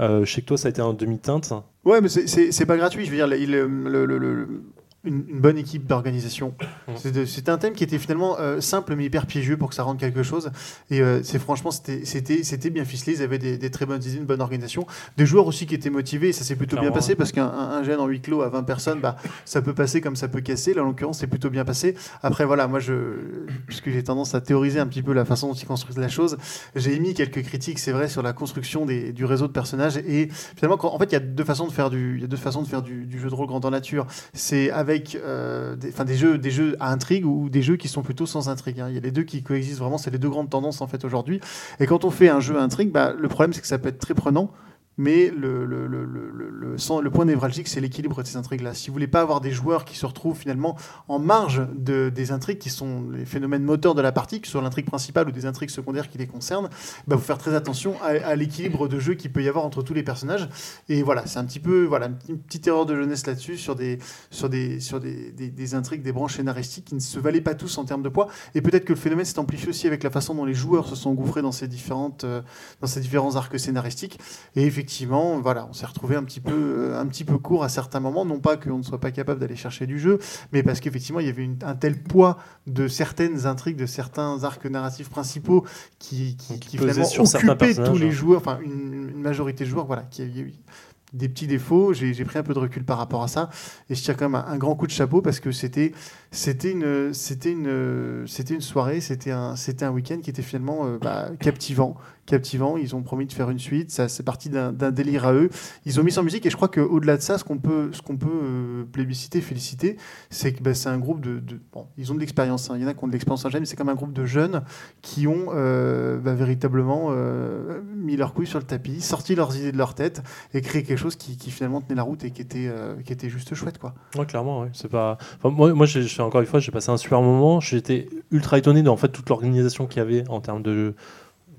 Euh, toi, ça a été un demi-teinte. Ouais, mais c'est- pas gratuit. Je veux dire, il, euh, le- une, une bonne équipe d'organisation. Mhm. C'est un thème qui était finalement euh, simple mais hyper piégeux pour que ça rende quelque chose. Et euh, c'est franchement, c'était- bien ficelé. Ils avaient des, des très bonnes idées, une bonne organisation. Des joueurs aussi qui étaient motivés. Et ça s'est plutôt bien passé parce qu'un un, un gène en huis clos à 20 personnes, bah, ça peut passer comme ça peut casser. Là, en l'occurrence, c'est plutôt bien passé. Après, voilà, moi, je, puisque j'ai tendance à théoriser un petit peu la façon dont ils construisent la chose, j'ai émis quelques critiques, c'est vrai, sur la construction des, du réseau de personnages. Et finalement, quand- en fait, il y a deux façons de faire du, y a deux façons de faire du, du jeu de rôle grandeur nature. C'est avec euh, des, enfin, des jeux, des jeux à intrigue ou des jeux qui sont plutôt sans intrigue. hein. Il y a les deux qui coexistent vraiment. C'est les deux grandes tendances en fait aujourd'hui. Et quand on fait un jeu à intrigue, bah, le problème c'est que ça peut être très prenant. Mais le, point névralgique, c'est l'équilibre de ces intrigues-là. Si vous voulez pas avoir des joueurs qui se retrouvent finalement en marge de, des intrigues qui sont les phénomènes moteurs de la partie, que ce soit l'intrigue principale ou des intrigues secondaires qui les concernent, bah, faut faire très attention à, l'équilibre de jeu qu'il peut y avoir entre tous les personnages. Et voilà, c'est un petit peu voilà, une petite- erreur de jeunesse là-dessus sur des intrigues, des branches scénaristiques qui ne se valaient pas tous en termes de poids. Et peut-être que le phénomène s'est amplifié aussi avec la façon dont les joueurs se sont engouffrés dans ces, différentes, euh, dans ces différents arcs scénaristiques. Et effectivement, voilà, on s'est retrouvé un petit, peu, euh, un petit peu court à certains moments. Non pas qu'on ne soit pas capable d'aller chercher du jeu, mais parce qu'effectivement, il y avait une- un tel poids de certaines intrigues, de certains arcs narratifs principaux qui, qui, Qui qui pesaient finalement sur occupaient tous les joueurs, enfin une, une majorité de joueurs, voilà, qui des petits défauts. J'ai pris un peu de recul par rapport à ça, et je tire quand même un, un grand coup de chapeau parce que c'était une une une soirée, c'était un un week-end qui était finalement euh, bah, captivant, captivant. Ils ont promis de faire une suite, ça c'est parti d'un délire à eux. Ils ont mis sans musique et je crois qu'au-delà de ça, ce qu'on peut ce qu'on peut euh, plébisciter, féliciter, c'est que bah, c'est un groupe de, bon, ils ont de l'expérience. hein. Il y en a qui ont de l'expérience en gêne, mais c'est comme un groupe de jeunes qui ont euh, bah, véritablement euh, mis leurs couilles sur le tapis, sorti leurs idées de leur tête et créé quelque chose qui, finalement tenait la route et qui était qui était juste chouette quoi. Ouais, clairement, ouais. C'est pas. Enfin, moi, moi encore une fois, j'ai passé un super moment. J'étais ultra étonné de en fait toute l'organisation qu'il y avait en termes de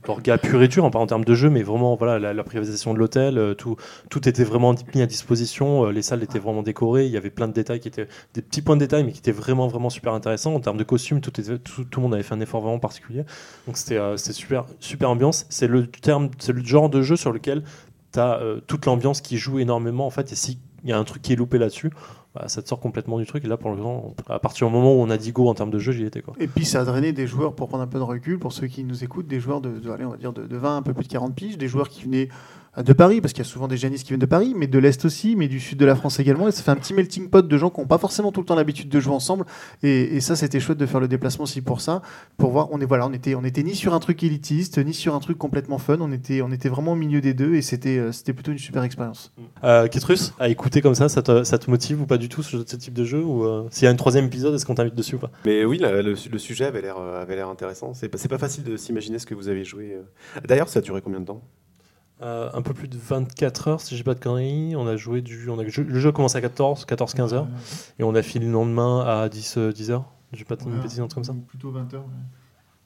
d'orga pur et dur, hein, pas en termes de jeu, mais vraiment voilà la, privatisation de l'hôtel, euh, tout tout était vraiment mis à disposition. euh, les salles étaient vraiment décorées. Il y avait plein de détails qui étaient des petits points de détail, mais qui étaient vraiment vraiment super intéressants en termes de costumes. Tout tout, tout le monde avait fait un effort vraiment particulier. Donc c'était euh, super super ambiance. C'est le le genre de jeu sur lequel tu as toute l'ambiance qui joue énormément en fait. Et si il y a un truc qui est loupé là-dessus, bah, ça te sort complètement du truc. Et là, pour le moment, à partir du moment où on a dit go en termes de jeu, j'y étais. Quoi. Et puis ça a drainé des joueurs, pour prendre un peu de recul, pour ceux qui nous écoutent, des joueurs de, dire de, de 20, un peu plus de 40 piges, des joueurs qui venaient de Paris, parce qu'il y a souvent des génistes qui viennent de Paris, mais de l'Est aussi, mais du Sud de la France également. Et ça fait un petit melting pot de gens qui n'ont pas forcément tout le temps l'habitude de jouer ensemble. Et, et ça, c'était chouette de faire le déplacement aussi pour ça, pour voir. On est voilà, on était, on était ni sur un truc élitiste, ni sur un truc complètement fun. On était, on était vraiment au milieu des deux, et c'était, euh, c'était plutôt une super expérience. Euh, Ketrus, à écouter comme ça, ça te, ça te motive ou pas du tout ce, ce type de jeu ou euh, S'il y a un troisième épisode, est-ce qu'on t'invite dessus ou pas? Mais oui, le, le sujet avait l'air euh, avait l'air intéressant. C'est pas, c'est pas facile de s'imaginer ce que vous avez joué. D'ailleurs, ça a duré combien de temps? Euh, Un peu plus de 24 heures, si j'ai pas de conneries. On a joué du. On a, le jeu a commencé à 14, 14-15 heures. Et on a fini le lendemain à 10, euh, 10 heures. J'ai pas de bêtises, truc comme ça. Plutôt 20 heures.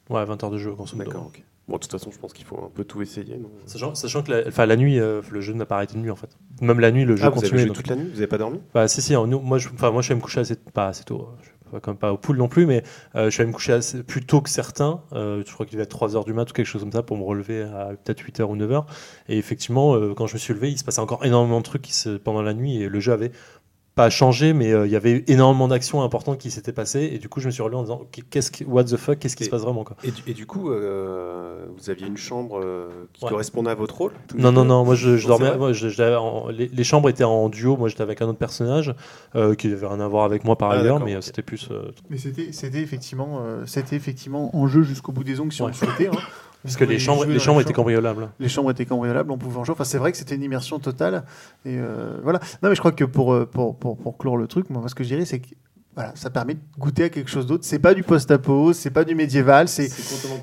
Ouais, 20 heures de jeu, grosso modo. D'accord, ok. Bon, de toute façon, je pense qu'il faut un peu tout essayer. non? Sachant, sachant que la, enfin, la nuit, euh, le jeu n'a pas arrêté de nuit en fait. Même la nuit, le jeu Ah, vous avez continuait. joué donc- toute la nuit? Vous avez pas dormi? Bah, si, si, hein, nous, moi, je, enfin, moi je vais me coucher assez, pas assez tôt. Je suis pas, au pool non plus, mais euh, je vais me coucher plus tôt que certains. Euh, je crois qu'il va être 3h du mat ou quelque chose comme ça pour me relever à peut-être 8h ou 9h. Et effectivement, euh, quand je me suis levé, il se passait encore énormément de trucs pendant la nuit et le jeu avait pas changé, mais euh, il y avait énormément d'actions importantes qui s'étaient passées. Et du coup, je me suis relevé en disant qu'est-ce que, What the fuck, qu'est-ce qui Et- se passe vraiment quoi. et du, et du coup, euh, vous aviez une chambre euh, qui Ouais. correspondait à votre rôle Non, non, non, moi je, dormais. moi, je- en- les, les chambres étaient en duo. Moi j'étais avec un autre personnage euh, qui n'avait rien à voir avec moi par Ah, ailleurs, mais c'était plus. euh, Mais c'était, c'était effectivement, euh, c'était effectivement en jeu jusqu'au bout des ongles si on le souhaitait. hein. Parce que les chambres, les chambres étaient cambriolables. Les chambres étaient cambriolables, on pouvait en jouer. Enfin, c'est vrai que c'était une immersion totale. Et euh, voilà. Non, mais je crois que pour, euh, pour, pour, pour clore le truc, moi, ce que je dirais, c'est que voilà, ça permet de goûter à quelque chose d'autre. C'est pas du post-apo, c'est pas du médiéval, c'est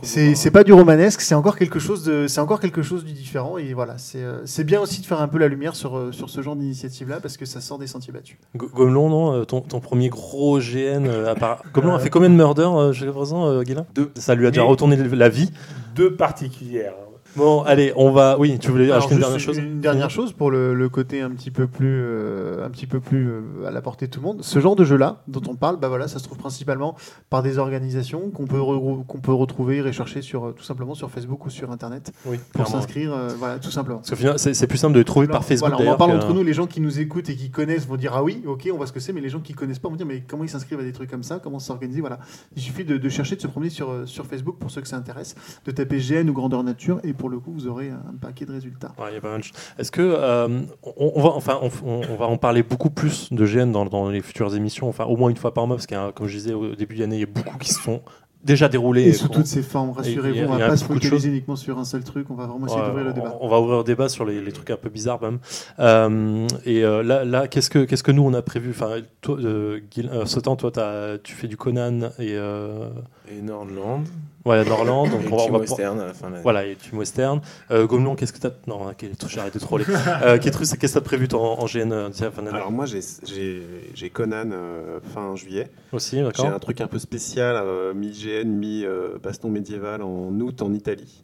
c'est c'est pas du romanesque, c'est encore quelque chose de c'est encore quelque chose du différent. Et voilà, c'est euh, c'est bien aussi de faire un peu la lumière sur sur ce genre d'initiative là parce que ça sort des sentiers battus. Go- Gomelon, non ton, ton premier gros GN à part... Gomelon a fait combien de murder euh, jusqu'à présent, Guilain Deux. Ça lui a déjà retourné la vie. Deux particulières. Bon, allez, on va. Oui, tu voulais Alors, une dernière chose Une dernière chose pour le, le côté un petit peu plus, euh, un petit peu plus euh, à la portée de tout le monde. Ce genre de jeu-là, dont on parle, bah voilà, ça se trouve principalement par des organisations qu'on peut, qu'on peut retrouver et rechercher sur, euh, tout simplement sur Facebook ou sur Internet Oui, pour s'inscrire, euh, voilà, tout simplement. Parce c'est plus simple de les trouver par Facebook voilà, on en parle entre nous, les gens qui nous écoutent et qui connaissent vont dire ah oui, ok, on voit ce que c'est, mais les gens qui connaissent pas vont dire mais comment ils s'inscrivent à des trucs comme ça, comment s'organiser, voilà. Il suffit de, de chercher, de se promener sur, sur Facebook pour ceux que ça intéresse, de taper GN ou Grandeur Nature et pour le coup vous aurez un paquet de résultats. Ouais. Est-ce que euh, on, on va enfin on, va en parler beaucoup plus de GN dans, les futures émissions, enfin au moins une fois par mois parce a, comme je disais au début de l'année, il y a beaucoup qui se sont déjà déroulés. Et sous toutes ses formes, rassurez-vous, on a va pas se focaliser uniquement sur un seul truc, on va vraiment essayer Ouais, d'ouvrir le débat. On va ouvrir le débat sur les, les trucs un peu bizarres même. Euh, et euh, là, là qu'est-ce que qu'est-ce que nous on a prévu? Enfin, toi, euh, Guil- euh, Sautan, toi, tu fais du Conan et euh, Et Nordland. ouais, Norland. Donc Et on va- Western à la fin de l'année. Voilà, et tu western. Euh, Gomelon, qu'est-ce que t'as? Non, ok, j'ai arrêté de troller. euh, Kétrus, qu'est-ce que t'as prévu toi, en, en GN Alors moi j'ai j'ai- j'ai Conan euh, fin juillet. aussi, J'ai d'accord un truc un peu spécial, euh, mi-GN, mi-baston médiéval en août en Italie.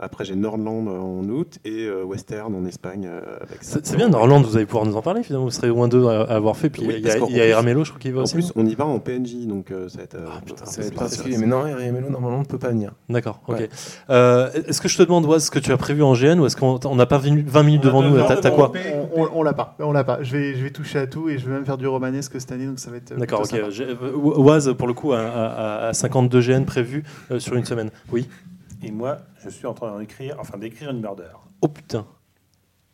Après j'ai Nordland en août et euh, Western en Espagne euh. C'est bien, Norland, vous allez pouvoir nous en parler finalement. Vous serez au moins deux à, à avoir fait. Puis Oui, il y a, il y a plus- Aramello, je crois qu'il va En aussi. plus non? on y va en PNJ donc euh, ça va être, Ah, putain, Ça va être particulier. Mais non, Mélo, normalement, ne peut pas venir. D'accord, ok. Ouais. Euh, Est-ce que je te demande, Oise, ce que tu as prévu en GN ou est-ce qu'on on n'a pas 20 20 minutes devant nous T'as quoi? On, on- on l'a pas, on l'a pas. Je vais, je vais toucher à tout et je vais même faire du romanesque cette année, donc ça va être. D'accord, ok. Oise, pour le coup, a, a- a 52 GN prévus sur une semaine. Oui? Et moi, je suis en train d'écrire, enfin d'écrire une murder. Oh putain.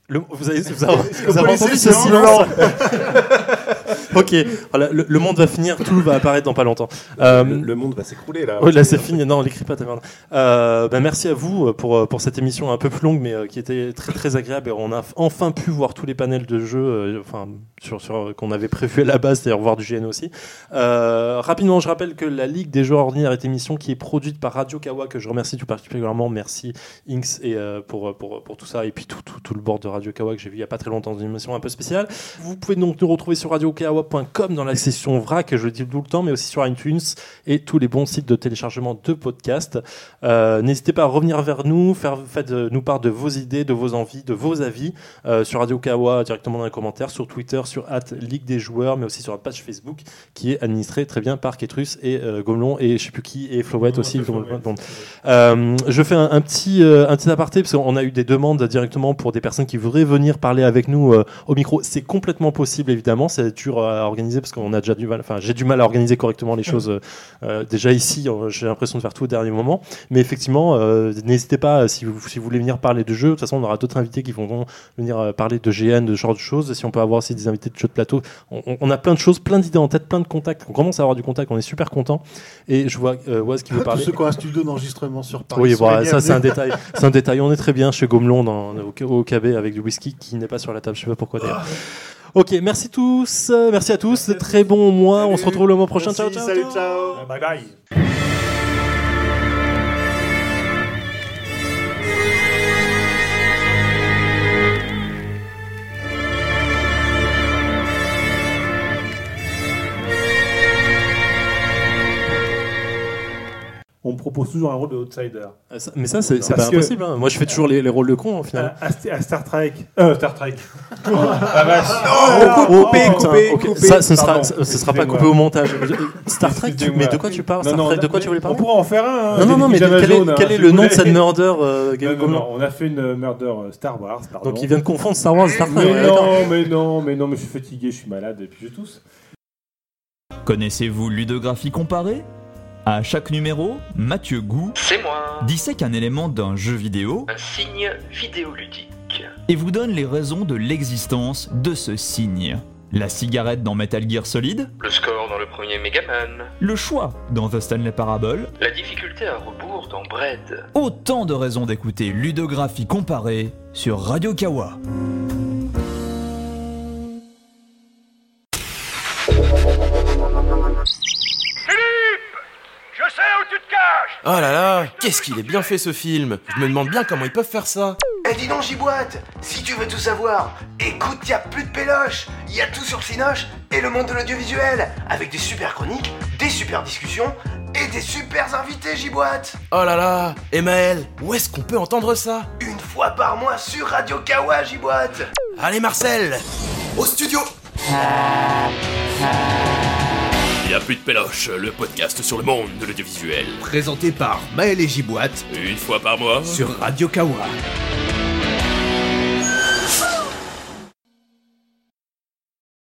Le- vous avez, vous avez- vous avez entendu ce le silence Ok, voilà, le, le monde va finir, tout va apparaître dans pas longtemps. Euh, le, le monde va s'écrouler là. Oui, là c'est fini. Non, l'écris pas ta merde. Euh, bah, merci à vous pour, euh, pour cette émission un peu plus longue, mais euh, qui était très très agréable. Et on a enfin pu voir tous les panels de jeux, euh, enfin sur, sur qu'on avait prévu à la base, c'est-à-dire voir du GN aussi. Euh, rapidement, je rappelle que la Ligue des joueurs ordinaires est une émission qui est produite par Radio Kawa, que je remercie tout particulièrement. Merci Inks et euh, pour, pour pour tout ça et puis tout, tout, tout le board de Radio Kawa que j'ai vu il y a pas très longtemps dans une émission un peu spéciale. Vous pouvez donc nous retrouver sur radiokawa.com dans la section vrac, je le dis tout le temps, mais aussi sur iTunes et tous les bons sites de téléchargement de podcasts. Euh, N'hésitez pas à revenir vers nous, faire, faites euh, nous part de vos idées, de vos envies, de vos avis euh, sur Radio Kawa directement dans les commentaires, sur Twitter, sur at Ligue des joueurs, mais aussi sur la page Facebook qui est administrée très bien par Ketrus et euh, Gomelon et je sais plus qui et Flowette aussi. Bon. Je fais un, un petit un petit aparté parce qu'on a eu des demandes directement pour des personnes qui voudraient venir parler avec nous au micro. C'est complètement possible évidemment. C'est dur à organiser parce qu'on a déjà du mal. Enfin, j'ai du mal à organiser correctement les choses. euh, euh, déjà ici, euh, j'ai l'impression de faire tout au dernier moment. Mais effectivement, euh, n'hésitez pas si vous si vous voulez venir parler de jeux. De toute façon, on aura d'autres invités qui vont venir parler de GN, de ce genre de choses. Et si on peut avoir aussi des invités de jeux de plateau, on, a plein de choses, plein d'idées en tête, plein de contacts. On commence à avoir du contact. On est super content. Et je vois euh, Waz qui veut Tous parler. ceux qui ont un studio d'enregistrement sur Paris. Oui, voilà, ça c'est un détail. C'est un détail. On est très bien chez Gomelon dans, au, au KB avec du whisky qui n'est pas sur la table. Je sais pas pourquoi d'ailleurs. Ok, merci tous, euh, merci à tous. Très bon mois. On se retrouve le mois prochain. Merci, ciao, ciao, salut, ciao. ciao. Bye bye. On me propose toujours un rôle de outsider. Ah, ça- Mais ça, c'est pas impossible. hein. Moi, je fais toujours les, les rôles de con au final. À, à- à Star Trek. Euh, Star Trek. Ah, vache. Oh, coupé, putain, coupé. Ça, ce sera, Pardon, ce ce sera pas coupé au montage. Star Trek, tu- mais de quoi tu parles Star Trek, de quoi tu voulais On parler pourra en faire un. hein, Non, non, non, mais quel est, hein, quel est le nom de cette murder euh, Non, Game non, Gomelon non, on a fait une murder euh, Star Wars, pardon. Donc il vient de confondre Star Wars et Star Trek. Mais non, mais non, mais non, mais je suis fatigué, je suis malade et puis je tousse. Connaissez-vous Ludographie comparée? À chaque numéro, Mathieu Gou C'est moi, dissèque un élément d'un jeu vidéo un signe vidéoludique. et vous donne les raisons de l'existence de ce signe. La cigarette dans Metal Gear Solid, Le score dans le premier Megaman, le choix dans The Stanley Parable, la difficulté à rebours dans Bread. autant de raisons d'écouter Ludographie comparée sur Radio Kawa. Oh là là, qu'est-ce qu'il est bien fait ce film. Je me demande bien comment ils peuvent faire ça. Eh dis donc Giboite, si tu veux tout savoir, écoute, y a plus de péloche, y a tout sur Cinoche et le monde de l'audiovisuel, avec des super chroniques, des super discussions et des super invités Giboite. Oh là là, Emmaël, où est-ce qu'on peut entendre ça? Fois par mois sur Radio Kawa, Giboite Allez Marcel. Au studio Il y a plus de péloche, le podcast sur le monde de l'audiovisuel. Présenté par Maël et Giboite Une fois par mois. sur Radio Kawa.